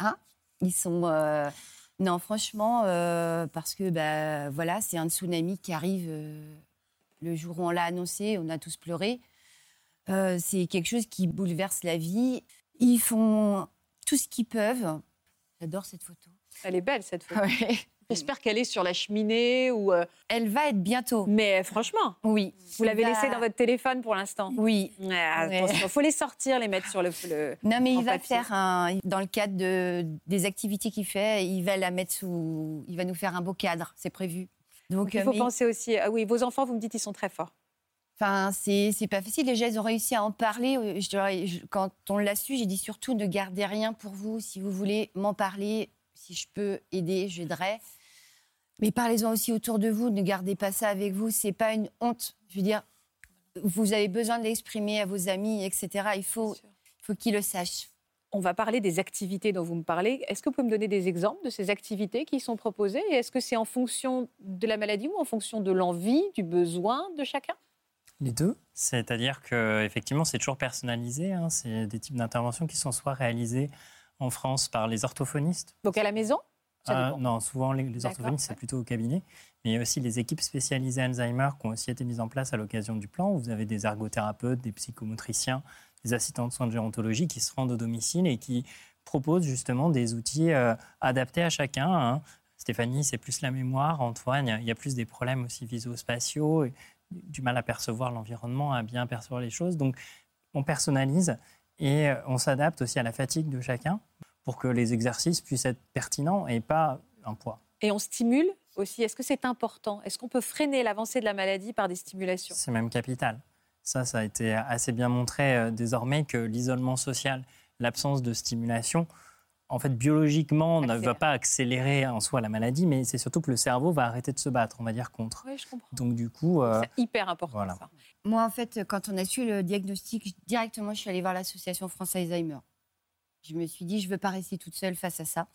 Hein? Ils sont. euh, Non, franchement, euh, parce que bah, voilà, c'est un tsunami qui arrive euh, le jour où on l'a annoncé, on a tous pleuré. C'est quelque chose qui bouleverse la vie. Ils font tout ce qu'ils peuvent. J'adore cette photo. Elle est belle cette photo. Ouais. J'espère qu'elle est sur la cheminée ou. euh, Elle va être bientôt. Mais franchement, Oui. vous l'avez va- laissée dans votre téléphone pour l'instant. Oui. Ouais, attention, faut les sortir, les mettre sur le. le- Non, mais en il va papier. faire un. Dans le cadre de, des activités qu'il fait, il va la mettre sous. Il va nous faire un beau cadre, c'est prévu. Donc, il faut euh, mais- penser aussi. Ah oui, vos enfants, vous me dites, ils sont très forts. Enfin, c'est c'est pas facile. Déjà, ils ont réussi à en parler. Euh, je leur ai- je- quand on l'a su, j'ai dit surtout ne gardez rien pour vous. Si vous voulez m'en parler, si je peux aider, j'aiderai. Mais parlez-en aussi autour de vous. Ne gardez pas ça avec vous. C'est pas une honte. Je veux dire, vous avez besoin de l'exprimer à vos amis, etc. Il faut, faut qu'ils le sachent. On va parler des activités dont vous me parlez. Est-ce que vous pouvez me donner des exemples de ces activités qui sont proposées? Et est-ce que c'est en fonction de la maladie ou en fonction de l'envie, du besoin de chacun? Les deux, c'est-à-dire que effectivement, c'est toujours personnalisé. hein. C'est des types d'interventions qui sont soit réalisées en France par les orthophonistes. Donc à la maison? Ah, non, souvent les, orthophonistes, c'est plutôt au cabinet. Mais il y a aussi les équipes spécialisées Alzheimer qui ont aussi été mises en place à l'occasion du plan. où Vous avez des ergothérapeutes, des psychomotriciens, des assistants de soins de gérontologie qui se rendent au domicile et qui proposent justement des outils euh, adaptés à chacun. hein. Stéphanie, c'est plus la mémoire. Antoine, il y a plus des problèmes aussi visuospatiaux, et du mal à percevoir l'environnement, à bien percevoir les choses. Donc, on personnalise et euh, on s'adapte aussi à la fatigue de chacun pour que les exercices puissent être pertinents et pas un poids. Et on stimule aussi. Est-ce que c'est important? Est-ce qu'on peut freiner l'avancée de la maladie par des stimulations? C'est même capital. Ça, ça a été assez bien montré euh, désormais que l'isolement social, l'absence de stimulation, en fait, biologiquement, ne va pas accélérer en soi la maladie, mais c'est surtout que le cerveau va arrêter de se battre, on va dire, contre. Oui, je comprends. Donc, du coup. euh, C'est hyper important voilà. ça. Moi, en fait, quand on a su le diagnostic, directement, je suis allée voir l'association France Alzheimer. Je me suis dit, je ne veux pas rester toute seule face à ça.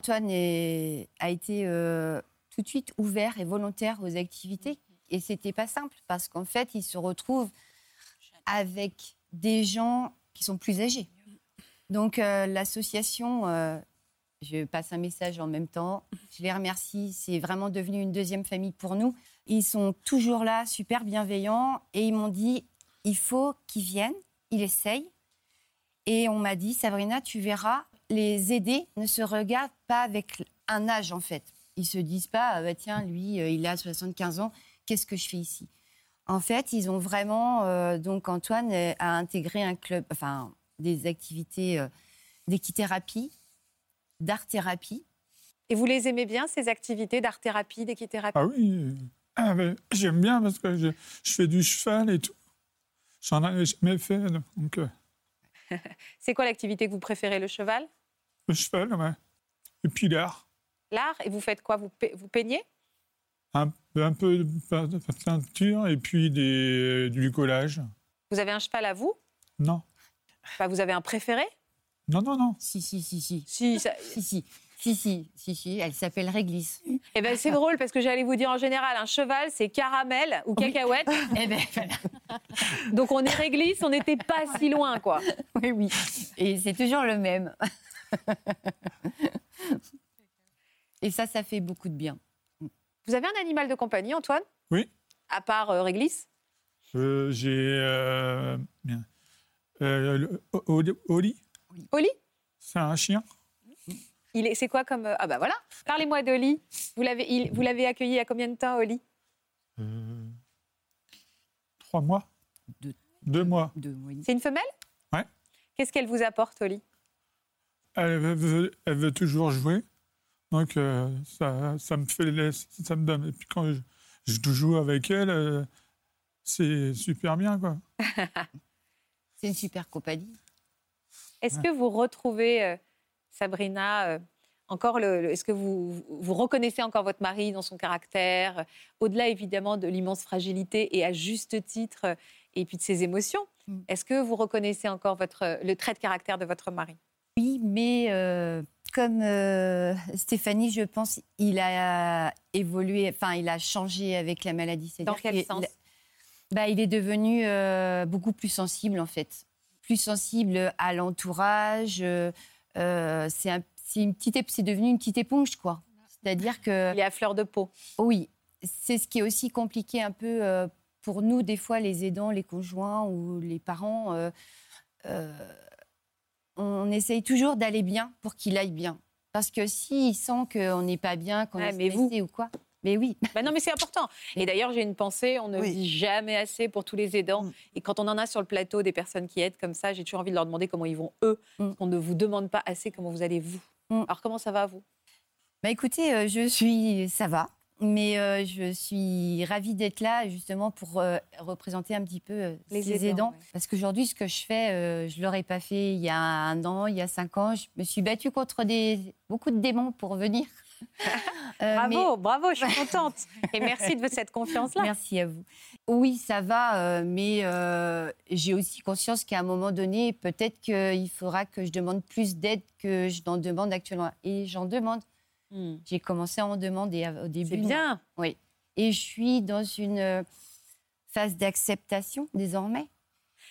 Antoine a été euh, tout de suite ouvert et volontaire aux activités. Et c'était pas simple parce qu'en fait, il se retrouve avec des gens qui sont plus âgés. Donc euh, l'association, euh, je passe un message en même temps. Je les remercie. C'est vraiment devenu une deuxième famille pour nous. Ils sont toujours là, super bienveillants. Et ils m'ont dit, il faut qu'ils viennent, ils essayent. Et on m'a dit, Sabrina, tu verras, les aider ne se regardent pas avec un âge, en fait. Ils se disent pas, ah bah, tiens, lui, euh, il a 75 ans, qu'est-ce que je fais ici? En fait, ils ont vraiment, euh, donc Antoine euh, a intégré un club, enfin, des activités euh, d'équithérapie, d'art-thérapie. Et vous les aimez bien, ces activités d'art-thérapie, d'équithérapie? Ah oui, ah ben, j'aime bien parce que je, je fais du cheval et tout. J'en avais jamais fait, donc euh, C'est quoi l'activité que vous préférez Le cheval? Le cheval, ouais. Et puis l'art, L'art Et vous faites quoi? Vous, pe- vous peignez? Un, un peu de pe- de peinture et puis des, du collage. Vous avez un cheval à vous? Non, Enfin, Vous avez un préféré? Non, non, non. Si, si, si, si. Si, ça- Si, si, si, si, si, si, elle s'appelle Réglisse. Eh ben, c'est drôle parce que j'allais vous dire en général, un cheval, c'est caramel ou cacahuète. Eh ben, voilà. Donc on est réglisse, on n'était pas si loin, quoi. Oui, oui. Et c'est toujours le même. Et ça, ça fait beaucoup de bien. Vous avez un animal de compagnie, Antoine? Oui. À part euh, réglisse? Euh, J'ai. Euh, bien. Euh, Oli, Oli? C'est un chien? Il est, c'est quoi comme euh, ah bah voilà. Parlez-moi d'Oli. Vous l'avez, il- vous l'avez accueilli il y a combien de temps, Oli? Euh, trois mois. Deux. Deux mois. Deux. C'est une femelle? Ouais. Qu'est-ce qu'elle vous apporte, Oli? Elle veut, elle veut toujours jouer. Donc, euh, ça, ça me fait. Ça me donne. Et puis, quand je, je joue avec elle, euh, c'est super bien, quoi. C'est une super compagnie. Est-ce que vous retrouvez euh, Sabrina euh, encore le, Est-ce que vous, vous reconnaissez encore votre mari dans son caractère, euh, au-delà évidemment de l'immense fragilité et à juste titre, euh, et puis de ses émotions Mm. Est-ce que vous reconnaissez encore votre, le trait de caractère de votre mari? Oui, mais euh, comme euh, Stéphanie, je pense, il a évolué, enfin, il a changé avec la maladie. Dans quel sens? Bah, Il est devenu euh, beaucoup plus sensible, en fait. Plus sensible à l'entourage. Euh, c'est un- c'est une petite, c'est devenu une petite éponge, quoi. C'est-à-dire que... Il est à fleur de peau. Oui, c'est ce qui est aussi compliqué un peu euh, pour nous, des fois, les aidants, les conjoints ou les parents. euh, euh, on essaye toujours d'aller bien pour qu'il aille bien. Parce que s'il sent qu'on n'est pas bien, qu'on Ouais, est vous- ou quoi, mais oui. Bah non, mais c'est important. Et d'ailleurs, j'ai une pensée, on ne Oui. dit jamais assez pour tous les aidants. Mm. Et quand on en a sur le plateau des personnes qui aident comme ça, j'ai toujours envie de leur demander comment ils vont eux. Mm. On ne vous demande pas assez comment vous allez vous. Mm. Alors comment ça va vous? Bah écoutez, euh, je suis, ça va, mais euh, je suis ravie d'être là justement pour euh, représenter un petit peu Les ces aidants, aidants. ouais. Parce qu'aujourd'hui, ce que je fais, je l'aurais pas fait il y a un an, il y a cinq ans. Je me suis battue contre des, beaucoup de démons pour venir. Euh, mais- Bravo, bravo, je suis contente. Et merci de cette confiance-là. Merci à vous. Oui, ça va, euh, mais euh, j'ai aussi conscience qu'à un moment donné, peut-être qu'il faudra que je demande plus d'aide que je n'en demande actuellement. Et j'en demande. Mm. J'ai commencé à en demander au début. C'est bien. Oui. Et je suis dans une phase d'acceptation désormais.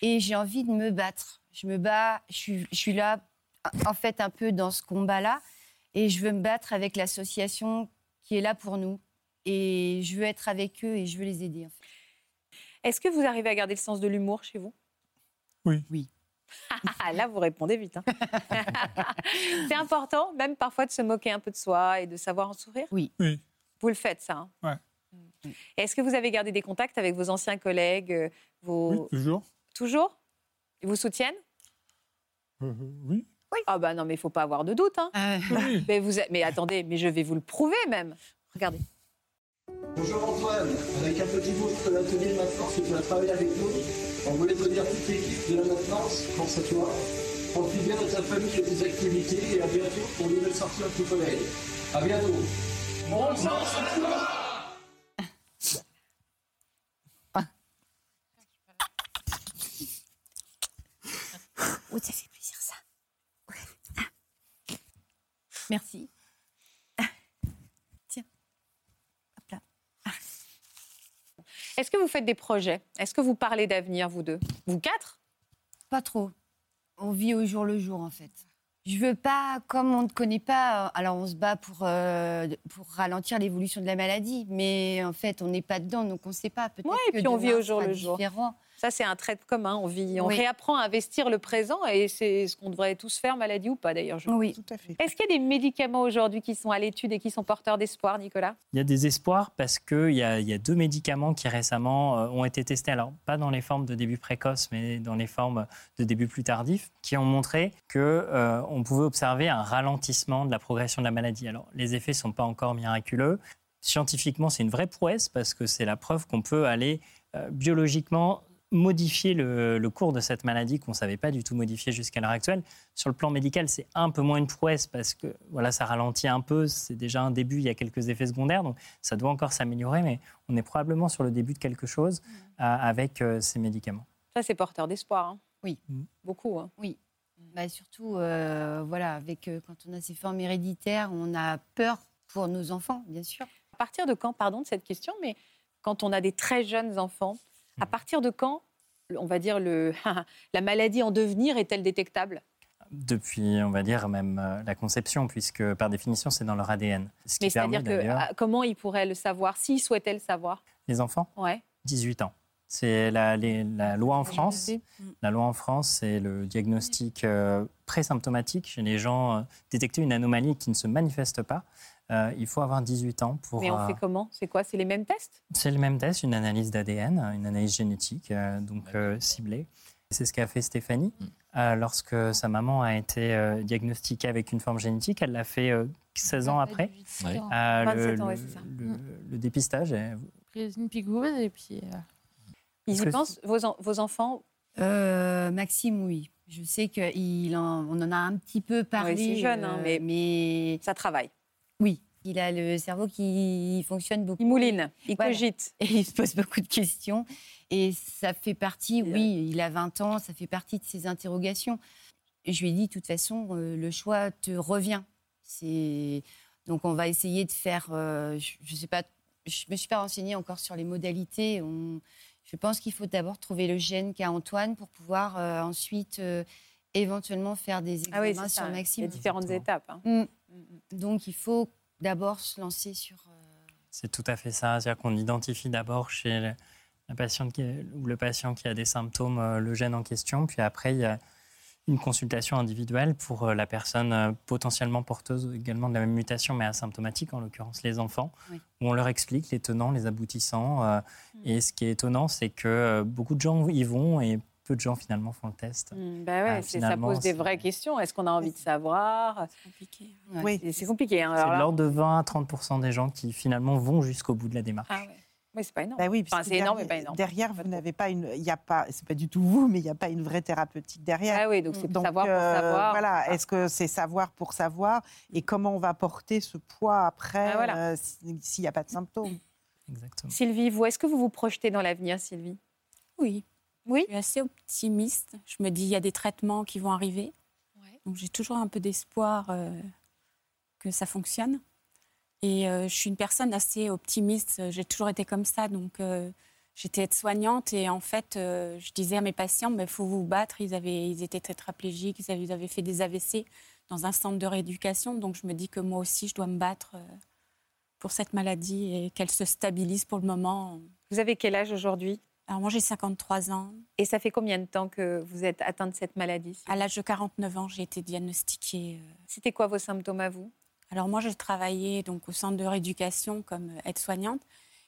Et j'ai envie de me battre. Je me bats, je suis, je suis là, en fait, un peu dans ce combat-là. Et je veux me battre avec l'association qui est là pour nous. Et je veux être avec eux et je veux les aider. en fait. Est-ce que vous arrivez à garder le sens de l'humour chez vous? Oui. Oui. Là, vous répondez vite. hein. c'est important, même parfois, de se moquer un peu de soi et de savoir en sourire Oui. Oui. Vous le faites, ça hein Ouais. Mm. Est-ce que vous avez gardé des contacts avec vos anciens collègues euh, vos... Oui, toujours. Toujours? Ils vous soutiennent? Euh, oui. Ah bah non, mais il faut pas avoir de doute. hein. Oui. Mais, vous, mais attendez, mais je vais vous le prouver même. Regardez. Bonjour Antoine, avec un petit bout de l'atelier de maintenance que tu as travaillé avec nous, on voulait te dire toute l'équipe de la maintenance, pense à toi. Profite bien de ta famille et de tes activités et à bientôt pour une nouvelle sortie avec tes collègues. À bientôt. Bon sens à toi Oh, ça fait plaisir ça. Merci. Tiens. Hop là. Est-ce que vous faites des projets? Est-ce que vous parlez d'avenir, vous deux? Vous quatre? Pas trop. On vit au jour le jour, en fait. Je veux pas, comme on ne connaît pas, euh, alors on se bat pour, euh, pour ralentir l'évolution de la maladie, mais en fait, on n'est pas dedans, donc on ne sait pas. Peut-être Ouais, et que puis on vit au jour le jour. différent. Ça, c'est un trait commun. On, vit, on Oui. réapprend à investir le présent et c'est ce qu'on devrait tous faire, maladie ou pas d'ailleurs. je Oui. Tout à fait. Est-ce qu'il y a des médicaments aujourd'hui qui sont à l'étude et qui sont porteurs d'espoir, Nicolas? Il y a des espoirs parce qu'il y, a- il y a deux médicaments qui récemment euh, ont été testés, alors pas dans les formes de début précoce, mais dans les formes de début plus tardif, qui ont montré qu'on pouvait observer un ralentissement de la progression de la maladie. Alors les effets ne sont pas encore miraculeux. Scientifiquement, c'est une vraie prouesse parce que c'est la preuve qu'on peut aller euh, biologiquement modifier le, le cours de cette maladie qu'on ne savait pas du tout modifier jusqu'à l'heure actuelle. Sur le plan médical, c'est un peu moins une prouesse parce que voilà, ça ralentit un peu. C'est déjà un début, il y a quelques effets secondaires, donc ça doit encore s'améliorer, mais on est probablement sur le début de quelque chose euh, avec euh, ces médicaments. Ça, c'est porteur d'espoir. hein. Oui. Beaucoup. hein. Oui. Bah, surtout, euh, voilà, avec, euh, quand on a ces formes héréditaires, on a peur pour nos enfants, bien sûr. À partir de quand, pardon de cette question, mais quand on a des très jeunes enfants. À partir de quand, on va dire, le, la maladie en devenir est-elle détectable? Depuis, on va dire, même euh, la conception, puisque par définition, c'est dans leur ADN. Ce qui Mais c'est-à-dire que ah, comment ils pourraient le savoir, s'ils souhaitaient le savoir? Les enfants, Ouais. 18 ans. C'est la, les- la loi en France. Mm. La loi en France, c'est le diagnostic euh, présymptomatique chez les gens. euh, détecter une anomalie qui ne se manifeste pas. Euh, il faut avoir 18 ans pour. Mais on euh, fait comment? C'est quoi? C'est les mêmes tests? C'est le même test, une analyse d'ADN, une analyse génétique, euh, donc euh, ciblée. C'est ce qu'a fait Stéphanie. Euh, lorsque sa maman a été euh, diagnostiquée avec une forme génétique, elle l'a fait euh, 16 ans après. Ouais. Euh, 27 le, ans, ouais, le- c'est ça. le- le dépistage. est- Prise une piqûre et puis. euh, Ils y pensent, vos, en- vos enfants? Euh, Maxime, oui. Je sais qu'on en, on en a un petit peu parlé. c'est jeune, hein, mais- ça travaille. Oui, il a le cerveau qui fonctionne beaucoup. Il mouline, il Voilà. cogite. Et il se pose beaucoup de questions. Et ça fait partie, oui, il a 20 ans, ça fait partie de ses interrogations. Je lui ai dit, de toute façon, euh, le choix te revient. C'est Donc on va essayer de faire, euh, je ne sais pas, je me suis pas renseignée encore sur les modalités. On- Je pense qu'il faut d'abord trouver le gène qu'a Antoine pour pouvoir euh, ensuite euh, éventuellement faire des examens Ah oui, sur ça, Maxime. Il y a différentes étapes. hein. Mm. Donc il faut d'abord se lancer sur. euh, C'est tout à fait ça. C'est-à-dire qu'on identifie d'abord chez le- la patiente qui est- ou le patient qui a des symptômes euh, le gène en question, puis après il y a une consultation individuelle pour euh, la personne potentiellement porteuse également de la même mutation, mais asymptomatique, en l'occurrence les enfants, Oui. où on leur explique les tenants, les aboutissants. euh, Et ce qui est étonnant, c'est que beaucoup de gens y vont et peu de gens finalement font le test. Mm, bah ouais, Ah, ça pose des vraies questions. Est-ce qu'on a envie de savoir? C'est compliqué. Oui, c'est compliqué. hein. C'est l'ordre de 20 à 30% des gens qui finalement vont jusqu'au bout de la démarche. Ah ouais. Oui, c'est pas énorme. Bah oui, Enfin, c'est énorme, mais pas énorme. Derrière, vous n'avez pas une, il y a pas, c'est pas du tout vous, mais il n'y a pas une vraie thérapeutique derrière. Ah oui, donc c'est savoir pour savoir. Voilà, est-ce que c'est savoir pour savoir et comment on va porter ce poids après Ah, voilà. euh, si- s'il n'y a pas de symptômes. Exactement. Sylvie, vous, est-ce que vous vous projetez dans l'avenir, Sylvie? Oui. Oui. Je suis assez optimiste. Je me dis, il y a des traitements qui vont arriver. Donc j'ai toujours un peu d'espoir euh, que ça fonctionne. Et euh, je suis une personne assez optimiste. J'ai toujours été comme ça. Donc euh, j'étais aide-soignante et en fait, je disais à mes patients, il faut vous battre. Ils, avaient, ils étaient tétraplégiques, ils avaient, ils avaient fait des AVC dans un centre de rééducation. Donc je me dis que moi aussi, je dois me battre pour cette maladie et qu'elle se stabilise pour le moment. Vous avez quel âge aujourd'hui? Alors moi, j'ai 53 ans. Et ça fait combien de temps que vous êtes atteinte de cette maladie? À l'âge de 49 ans, j'ai été diagnostiquée. euh, C'était quoi vos symptômes à vous? Alors moi, j'ai travaillé donc au centre de rééducation comme euh, aide-soignante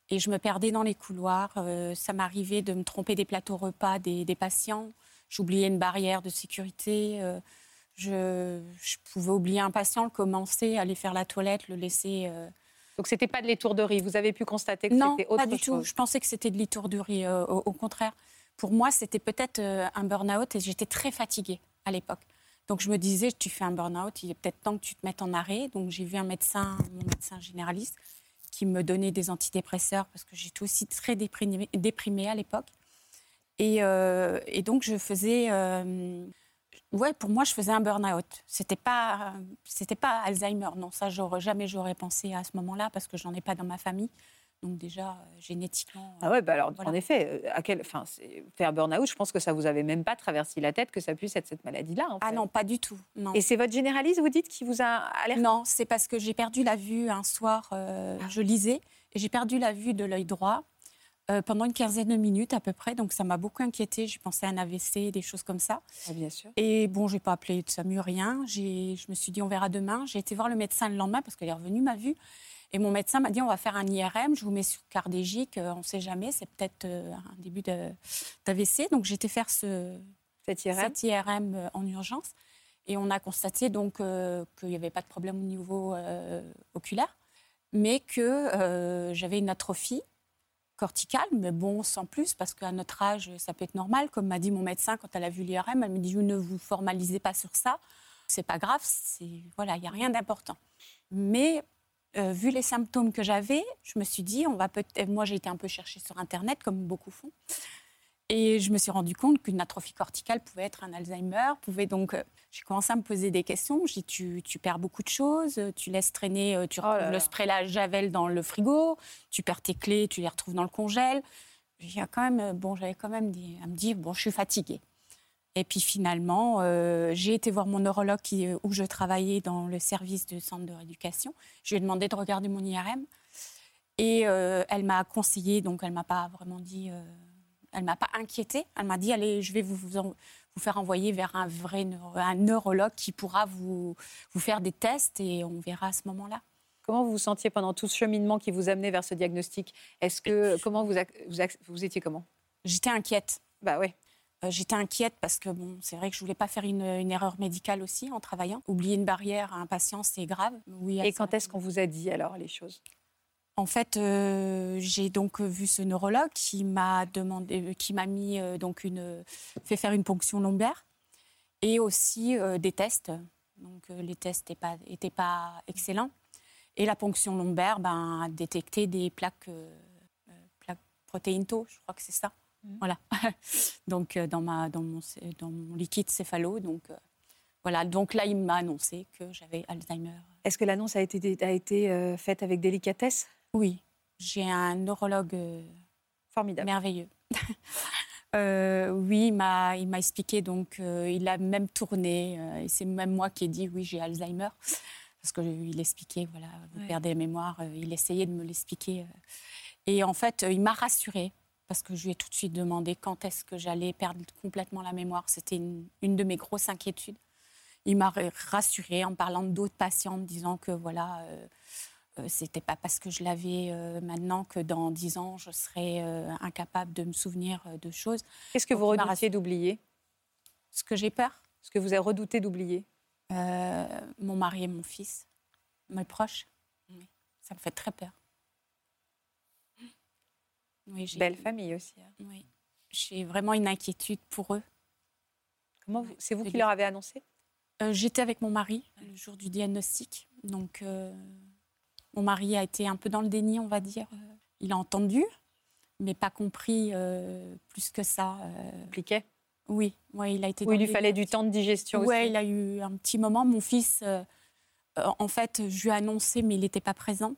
et je me perdais dans les couloirs. Euh, ça m'arrivait de me tromper des plateaux repas des, des patients. J'oubliais une barrière de sécurité. euh, je, je pouvais oublier un patient, le commencer, aller faire la toilette, le laisser. euh, Donc c'était pas de l'étourderie. Vous avez pu constater que non, c'était autre pas du tout. chose. Je pensais que c'était de l'étourderie. euh, au, au contraire, pour moi, c'était peut-être euh, un burn-out et j'étais très fatiguée à l'époque. Donc je me disais, tu fais un burn-out, il est peut-être temps que tu te mettes en arrêt. Donc j'ai vu un médecin, mon médecin généraliste, qui me donnait des antidépresseurs parce que j'étais aussi très déprimée, déprimée à l'époque. Et, euh, et donc je faisais, euh, Ouais, pour moi, je faisais un burn-out. C'était pas, c'était pas Alzheimer. Non, ça, j'aurais jamais j'aurais pensé à ce moment-là parce que j'en ai pas dans ma famille. Donc déjà, euh, génétiquement. Ah ouais, bah alors en effet, euh, à quel, enfin, faire burn-out, je pense que ça vous avait même pas traversé la tête que ça puisse être cette maladie-là. en Ah non, pas du tout. Non. Et c'est votre généraliste, vous dites, qui vous a alerté? Non, c'est parce que j'ai perdu la vue un soir. euh, Ah. Je lisais et j'ai perdu la vue de l'œil droit euh, pendant une quinzaine de minutes à peu près. Donc ça m'a beaucoup inquiétée. J'ai pensé à un AVC, des choses comme ça. Ah, bien sûr. Et bon, j'ai pas appelé de SAMU, rien. J'ai- Je me suis dit, on verra demain. J'ai été voir le médecin le lendemain parce qu'il est revenu ma vue. Et mon médecin m'a dit, on va faire un IRM, je vous mets sur cardégique, euh, on ne sait jamais, c'est peut-être euh, un début d'AVC. Donc j'ai été faire ce, Cet IRM cet IRM en urgence. Et on a constaté donc euh, qu'il n'y avait pas de problème au niveau euh, oculaire, mais que euh, j'avais une atrophie corticale, mais bon, sans plus, parce qu'à notre âge, ça peut être normal. Comme m'a dit mon médecin quand elle a vu l'IRM, elle me dit ne vous formalisez pas sur ça, c'est pas grave, voilà, il n'y a rien d'important. Mais euh, vu les symptômes que j'avais, je me suis dit on va peut-être. Moi, j'ai été un peu chercher sur internet, comme beaucoup font. Et je me suis rendu compte qu'une atrophie corticale pouvait être un Alzheimer, pouvait donc. euh, J'ai commencé à me poser des questions. J'ai dit tu, tu perds beaucoup de choses, tu laisses traîner, euh, tu retrouves là le spray la javel dans le frigo, tu perds tes clés, tu les retrouves dans le congèle. J'ai quand même, bon, j'avais quand même dit, à me dire bon, je suis fatiguée. Et puis finalement, euh, j'ai été voir mon neurologue qui, où je travaillais dans le service du centre de rééducation. Je lui ai demandé de regarder mon IRM. Et euh, elle m'a conseillé, donc elle m'a pas vraiment dit, euh, elle m'a pas inquiétée. Elle m'a dit, allez, je vais vous, vous, en- vous faire envoyer vers un vrai un neurologue qui pourra vous, vous faire des tests et on verra à ce moment-là. Comment vous vous sentiez pendant tout ce cheminement qui vous amenait vers ce diagnostic? Est-ce que comment vous, vous, vous étiez comment? J'étais inquiète. Bah ouais. Euh, J'étais inquiète parce que bon, c'est vrai que je voulais pas faire une, une erreur médicale aussi en travaillant. Oublier une barrière à un patient, c'est grave. Oui, Et quand est-ce qu'on vous a dit alors les choses? En fait, euh, j'ai donc vu ce neurologue qui m'a demandé, qui m'a mis euh, donc une, fait faire une ponction lombaire et aussi euh, des tests. Donc euh, les tests n'étaient pas, étaient pas excellents. Et la ponction lombaire ben, a détecté des plaques, euh, euh, plaques protéines tau, je crois que c'est ça. Voilà. donc euh, dans, ma, dans, mon, dans mon liquide céphalo. Donc euh, voilà. Donc là, il m'a annoncé que j'avais Alzheimer. Est-ce que l'annonce a été, a été euh, faite avec délicatesse? Oui, j'ai un neurologue euh, formidable, merveilleux. Euh, oui, il m'a, il m'a expliqué, donc euh, il a même tourné, euh, et c'est même moi qui ai dit oui, j'ai Alzheimer, parce qu'il expliquait, voilà, vous Ouais. perdez la mémoire, il essayait de me l'expliquer. et en fait, il m'a rassurée, parce que je lui ai tout de suite demandé quand est-ce que j'allais perdre complètement la mémoire. C'était une, une de mes grosses inquiétudes. Il m'a ra- rassurée en parlant d'autres patientes, disant que voilà, c'était pas parce que je l'avais euh, maintenant que dans dix ans, je serais euh, incapable de me souvenir euh, de choses. Qu'est-ce que Donc, vous redoutiez d'oublier? Ce que j'ai peur? Ce que vous avez redouté d'oublier? Euh, Mon mari et mon fils, mes proches. Oui, ça me fait très peur. Oui, j'ai- Belle famille aussi. hein. Oui, j'ai vraiment une inquiétude pour eux. Comment vous- c'est vous qui les- leur avez annoncé? Euh, J'étais avec mon mari le jour du diagnostic. Donc, euh, mon mari a été un peu dans le déni, on va dire. Euh, Il a entendu, mais pas compris euh, plus que ça. Euh, Compliqué Oui, ouais, il a été. Ou dans il lui fallait déni. du temps de digestion Ouais, aussi il a eu un petit moment. Mon fils, euh, en fait, je lui ai annoncé, mais il n'était pas présent.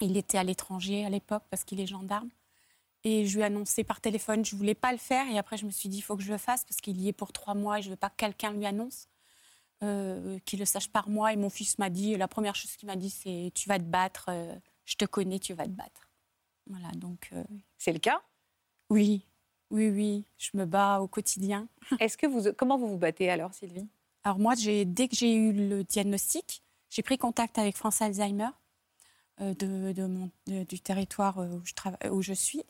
Il était à l'étranger à l'époque parce qu'il est gendarme. Et je lui ai annoncé par téléphone, je ne voulais pas le faire. Et après, je me suis dit, il faut que je le fasse parce qu'il y est pour trois mois et je ne veux pas que quelqu'un lui annonce, euh, qu'il le sache par moi. Et mon fils m'a dit, la première chose qu'il m'a dit, c'est Tu vas te battre, euh, je te connais, tu vas te battre. Voilà, donc. euh, C'est le cas? Oui, oui, oui, je me bats au quotidien. Est-ce que vous, comment vous vous battez alors, Sylvie? Alors moi, dès que j'ai eu le diagnostic, j'ai pris contact avec France Alzheimer euh, de, de mon- de- du territoire où je, trava- où je suis.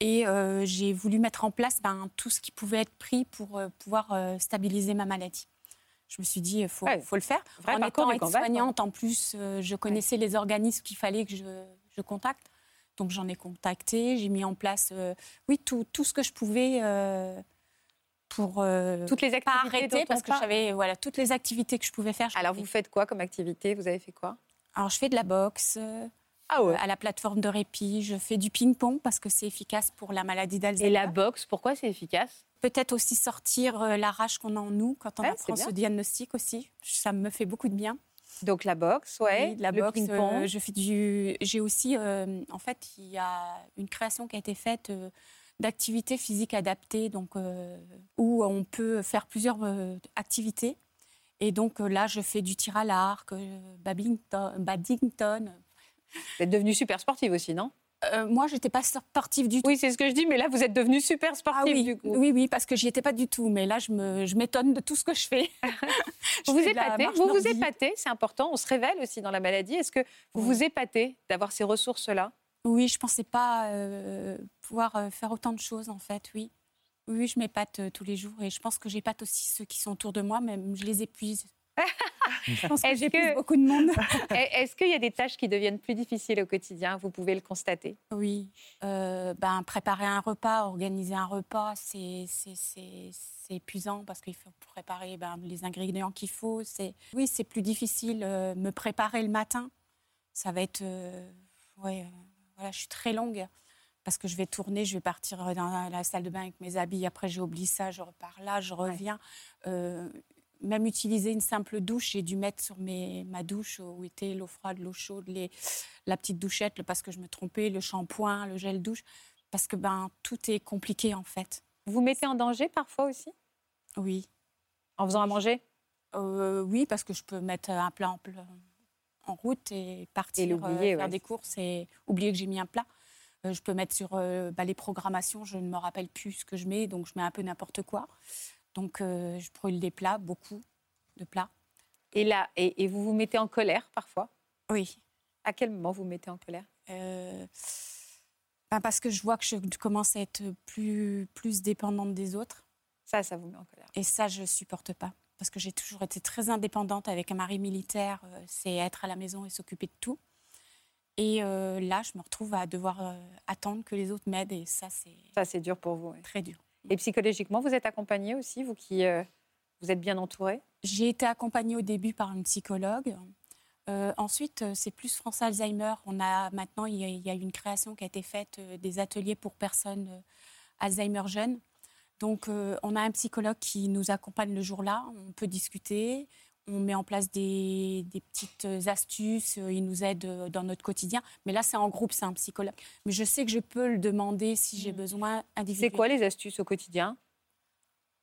Et j'ai voulu mettre en place ben, tout ce qui pouvait être pris pour pouvoir stabiliser ma maladie. Je me suis dit, il faut, Ouais. faut le faire. Vrai en étant aide-soignante, en plus, euh, je connaissais les organismes qu'il fallait que je, je contacte. Donc j'en ai contacté, j'ai mis en place, euh, oui, tout, tout ce que je pouvais euh, pour euh, Toutes les pas activités arrêter parce que j'avais voilà toutes les activités que je pouvais faire. je Alors vous faites quoi comme activité? Vous avez fait quoi? Alors, je fais de la boxe euh, Ah ouais. à la plateforme de répit. Je fais du ping-pong parce que c'est efficace pour la maladie d'Alzheimer. Et la boxe, pourquoi c'est efficace? Peut-être aussi sortir euh, la rage qu'on a en nous quand on Ouais, apprend ce diagnostic aussi. Ça me fait beaucoup de bien. Donc la boxe, ouais, Oui, la le boxe. euh, je fais du. J'ai aussi, euh, en fait, il y a une création qui a été faite euh, d'activités physiques adaptées, donc où on peut faire plusieurs activités. Et donc là, je fais du tir à l'arc, badminton. Vous êtes devenue super sportive aussi, non? Euh, moi, j'étais pas sportive du tout. Oui, c'est ce que je dis, mais là, vous êtes devenue super sportive Ah oui, du coup. oui, oui, parce que j'y étais pas du tout. Mais là, je me- je m'étonne de tout ce que je fais. Je Vous vous fais épatez, vous vous épatez, c'est important. On se révèle aussi dans la maladie. Est-ce que vous vous épatez d'avoir ces ressources-là? Oui, je pensais pas euh, pouvoir euh, faire autant de choses en fait, oui. Oui, oui, je m'épate euh, tous les jours et je pense que j'épate aussi ceux qui sont autour de moi, même je les épuise. je pense que que- beaucoup de monde. Est-ce qu'il y a des tâches qui deviennent plus difficiles au quotidien? Vous pouvez le constater. Oui, euh, ben, préparer un repas, organiser un repas, c'est épuisant parce qu'il faut préparer ben, les ingrédients qu'il faut. Oui, c'est plus difficile. euh, me préparer le matin, ça va être... euh, ouais, voilà, je suis très longue parce que je vais tourner, je vais partir dans la, salle de bain avec mes habits, après j'ai oublié ça, je repars là, je reviens. Euh, même utiliser une simple douche, j'ai dû mettre sur mes, ma douche où était l'eau froide, l'eau chaude, les, la petite douchette parce que je me trompais, le shampoing, le gel douche, parce que ben, tout est compliqué en fait. Vous mettez en danger parfois aussi? Oui. En faisant à manger? Euh, Oui, parce que je peux mettre un plat en, route et partir Et euh, faire ouais. des courses et oublier que j'ai mis un plat. Euh, je peux mettre sur bah, les programmations, je ne me rappelle plus ce que je mets, donc je mets un peu n'importe quoi. Donc euh, je brûle des plats, beaucoup de plats. Et là, et, et vous vous mettez en colère parfois? Oui. À quel moment vous vous mettez en colère? Euh, ben, parce que je vois que je commence à être plus, plus dépendante des autres. Ça, ça vous met en colère. Et ça, je supporte pas. Parce que j'ai toujours été très indépendante avec un mari militaire. euh, c'est être à la maison et s'occuper de tout. Et euh, là, je me retrouve à devoir euh, attendre que les autres m'aident. Et ça, c'est Ça, c'est dur pour vous. ouais. très dur. Et psychologiquement, vous êtes accompagnée aussi, vous qui euh, vous êtes bien entourée? J'ai été accompagnée au début par une psychologue. Euh, ensuite, euh, c'est plus France Alzheimer. On a maintenant, il y a, il une création qui a été faite des ateliers pour personnes Alzheimer jeunes. Donc, on a un psychologue qui nous accompagne le jour-là. On peut discuter. On met en place des, des petites astuces. euh, Il nous aide euh, dans notre quotidien. Mais là, c'est en groupe, c'est un psychologue. Mais je sais que je peux le demander si j'ai besoin C'est individuellement. quoi les astuces au quotidien?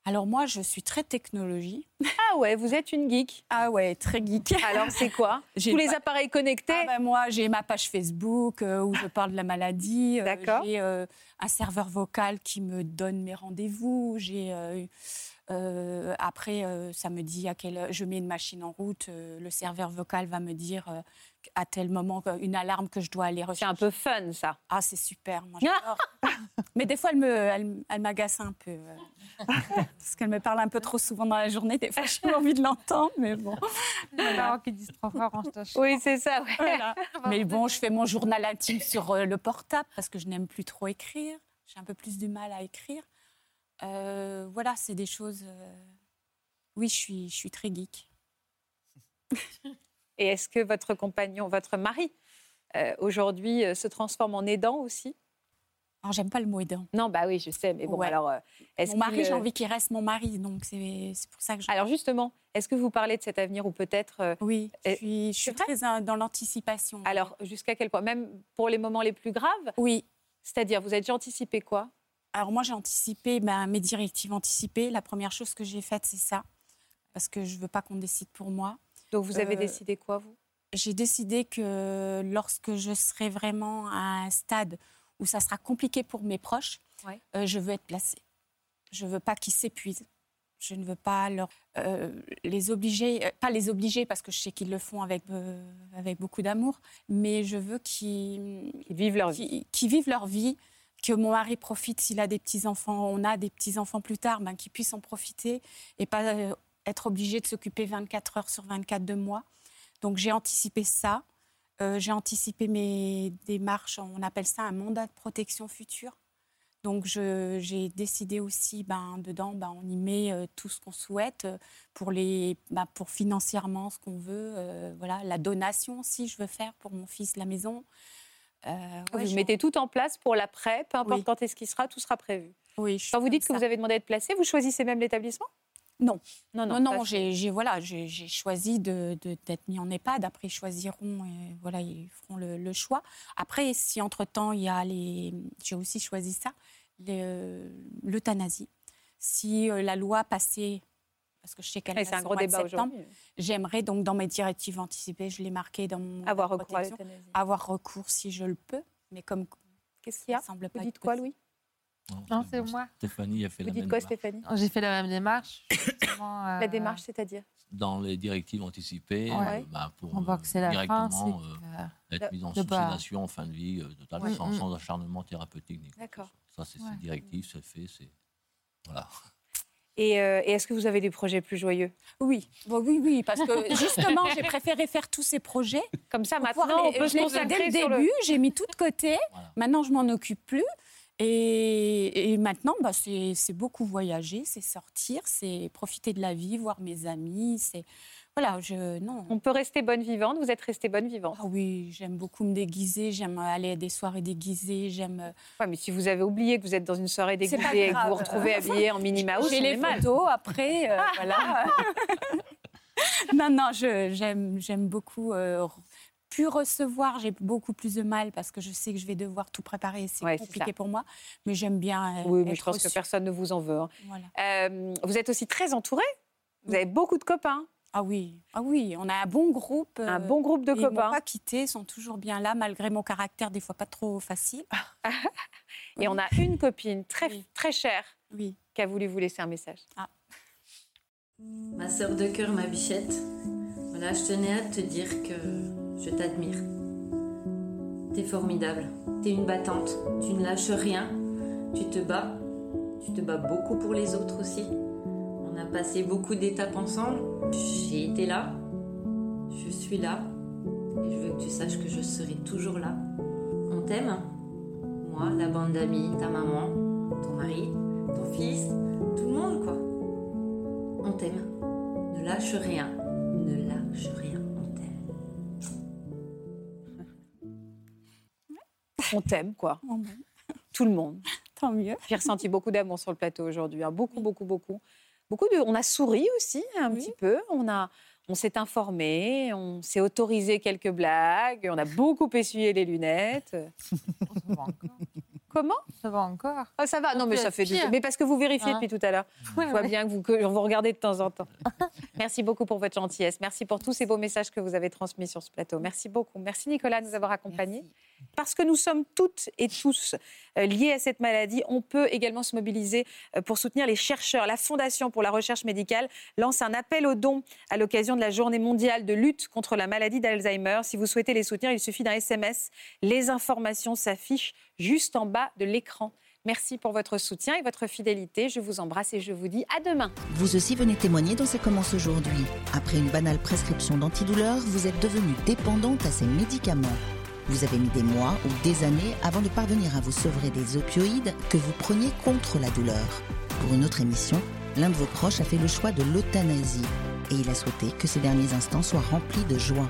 Alors moi, je suis très technologie. Ah ouais, vous êtes une geek. Ah ouais, très geek. Alors c'est quoi? J'ai Tous les appareils connectés Ah ben, moi, j'ai ma page Facebook euh, où je parle de la maladie. Euh, D'accord. J'ai euh, un serveur vocal qui me donne mes rendez-vous. J'ai euh, après, euh, ça me dit à quelle je mets une machine en route. euh, le serveur vocal va me dire euh, à tel moment une alarme que je dois aller rechercher. C'est un peu fun, ça. Ah, c'est super. Moi, j'adore. Mais des fois, elle me, elle, elle m'agace un peu. parce qu'elle me parle un peu trop souvent dans la journée. Des fois, j'ai envie de l'entendre, mais bon. Alors qu'ils disent fois range ta Oui, c'est ça. ouais. Voilà. Mais bon, je fais mon journal intime sur le portable parce que je n'aime plus trop écrire. J'ai un peu plus du mal à écrire. Euh, voilà, c'est des choses. euh, Oui, je suis, je suis très geek. Et est-ce que votre compagnon, votre mari, euh, aujourd'hui euh, se transforme en aidant aussi? Alors, j'aime pas le mot aidant. Non, bah oui, je sais, mais bon, Ouais. alors. euh, Mon mari, j'ai envie qu'il reste mon mari, donc c'est pour ça que je. Alors justement, est-ce que vous parlez de cet avenir ou peut-être. Oui, je suis, je suis très dans l'anticipation. Alors, jusqu'à quel point? Même pour les moments les plus graves? Oui. C'est-à-dire, vous avez déjà anticipé quoi? Alors moi, j'ai anticipé ben, mes directives anticipées. La première chose que j'ai faite, c'est ça. Parce que je veux pas qu'on décide pour moi. Donc, vous avez Euh, décidé quoi, vous? J'ai décidé que lorsque je serai vraiment à un stade où ça sera compliqué pour mes proches, Ouais. euh, je veux être placée. Je veux pas qu'ils s'épuisent. Je ne veux pas leur, euh, les obliger, pas les obliger parce que je sais qu'ils le font avec, avec beaucoup d'amour, mais je veux vivent leur qu'ils vivent leur vie, que mon mari profite s'il a des petits-enfants, on a des petits-enfants plus tard, ben, qu'ils puissent en profiter et pas euh, être obligé de s'occuper 24 heures sur 24 de moi. Donc j'ai anticipé ça. Euh, j'ai anticipé mes démarches, on appelle ça un mandat de protection future. Donc j'ai décidé aussi, ben, dedans, ben, on y met euh, tout ce qu'on souhaite pour, les, ben, pour financièrement ce qu'on veut. voilà, la donation si je veux faire pour mon fils la maison. Euh, ouais, Vous je- mettez tout en place pour l'après, peu importe Oui. quand est-ce qu'il sera, tout sera prévu. Oui. je suis Quand vous dites que ça. vous avez demandé à être placé, vous choisissez même l'établissement? Non. Non, non. Non, j'ai voilà, j'ai choisi de- de- d'être mis en EHPAD. Après, ils choisiront, et voilà, ils feront le, le choix. Après, si entre-temps, il y a les... J'ai aussi choisi ça, euh, l'euthanasie. Si euh, la loi passait, parce que je sais qu'elle c'est un gros débat aujourd'hui. j'aimerais donc dans mes directives anticipées, je l'ai marqué dans mon Avoir recours à avoir recours si je le peux, mais comme Qu'est-ce qu'il y a semble Vous pas dites quoi. Louis Non, c'est moi. Stéphanie a fait Vous la dites même quoi, démarche. Stéphanie J'ai fait la même démarche. justement, La euh, démarche, c'est-à-dire Dans les directives anticipées, Ouais. euh, bah, pour On voit euh, que c'est la fin, directement euh, que- être mis en pas- suicidation en fin de vie euh, totale, Ouais. sans, Mm. sans acharnement thérapeutique. ni quoi que D'accord. Ça, c'est Ouais. c'est directif, c'est fait, c'est... Voilà. Et, euh, et est-ce que vous avez des projets plus joyeux? Oui, oui, oui, parce que justement, j'ai préféré faire tous ces projets. Comme ça, maintenant, pouvoir on les- peut je se consacrer dès le le- début, j'ai mis tout de côté. Maintenant, je m'en occupe plus. Et, et maintenant, bah, c'est c'est beaucoup voyager, c'est sortir, c'est profiter de la vie, voir mes amis. C'est voilà, je non. On peut rester bonne vivante. Vous êtes restée bonne vivante. Ah oui, j'aime beaucoup me déguiser, j'aime aller à des soirées déguisées, j'aime. euh, Ouais, mais si vous avez oublié que vous êtes dans une soirée déguisée et que vous vous retrouvez habillée en Minnie Mouse, J'ai les mal. photos après, euh, voilà. non, non, j'aime beaucoup. euh, plus recevoir, j'ai beaucoup plus de mal parce que je sais que je vais devoir tout préparer c'est Ouais, compliqué pour moi. Mais j'aime bien. euh, Oui, mais je pense que personne ne vous en veut. hein. Voilà. Euh, vous êtes aussi très entourée. Vous avez beaucoup de copains. Ah oui, ah oui, on a un bon groupe. Un euh, bon groupe de et Ils m'ont copains. pas quitté, sont toujours bien là malgré mon caractère des fois pas trop facile. Et on a une copine très, très chère oui. qui a voulu vous laisser un message. Ma sœur de cœur, ma bichette, voilà, je tenais à te dire que je t'admire. T'es formidable, t'es une battante, tu ne lâches rien, tu te bats, tu te bats beaucoup pour les autres aussi. On a passé beaucoup d'étapes ensemble, j'ai été là, je suis là, et je veux que tu saches que je serai toujours là. On t'aime, moi, la bande d'amis, ta maman, ton mari, ton fils, tout le monde quoi. On t'aime. Ne lâche rien. Ne lâche rien. On t'aime. On t'aime, quoi. Tout le monde. Tant mieux. J'ai ressenti beaucoup d'amour sur le plateau aujourd'hui. hein. Beaucoup, beaucoup, beaucoup. Beaucoup de. On a souri aussi un petit peu. On a. On s'est informé, on s'est autorisé quelques blagues, on a beaucoup essuyé les lunettes. Comment Ça va encore. Ah, ça va, non, mais peut ça fait du... Mais parce que vous vérifiez Hein depuis tout à l'heure. Ouais, Je vois bien que vous, que vous regardez de temps en temps. Merci beaucoup pour votre gentillesse. Merci pour tous ces beaux messages que vous avez transmis sur ce plateau. Merci beaucoup. Merci Nicolas de nous avoir accompagnés. Parce que nous sommes toutes et tous euh, liés à cette maladie, on peut également se mobiliser euh, pour soutenir les chercheurs. La Fondation pour la recherche médicale lance un appel aux dons à l'occasion de la journée mondiale de lutte contre la maladie d'Alzheimer. Si vous souhaitez les soutenir, il suffit d'un SMS. Les informations s'affichent juste en bas de l'écran. Merci pour votre soutien et votre fidélité. Je vous embrasse et je vous dis à demain. Vous aussi venez témoigner dans Ça commence aujourd'hui. Après une banale prescription d'antidouleur, vous êtes devenue dépendante à ces médicaments. Vous avez mis des mois ou des années avant de parvenir à vous sevrer des opioïdes que vous preniez contre la douleur. Pour une autre émission, l'un de vos proches a fait le choix de l'euthanasie et il a souhaité que ces derniers instants soient remplis de joie.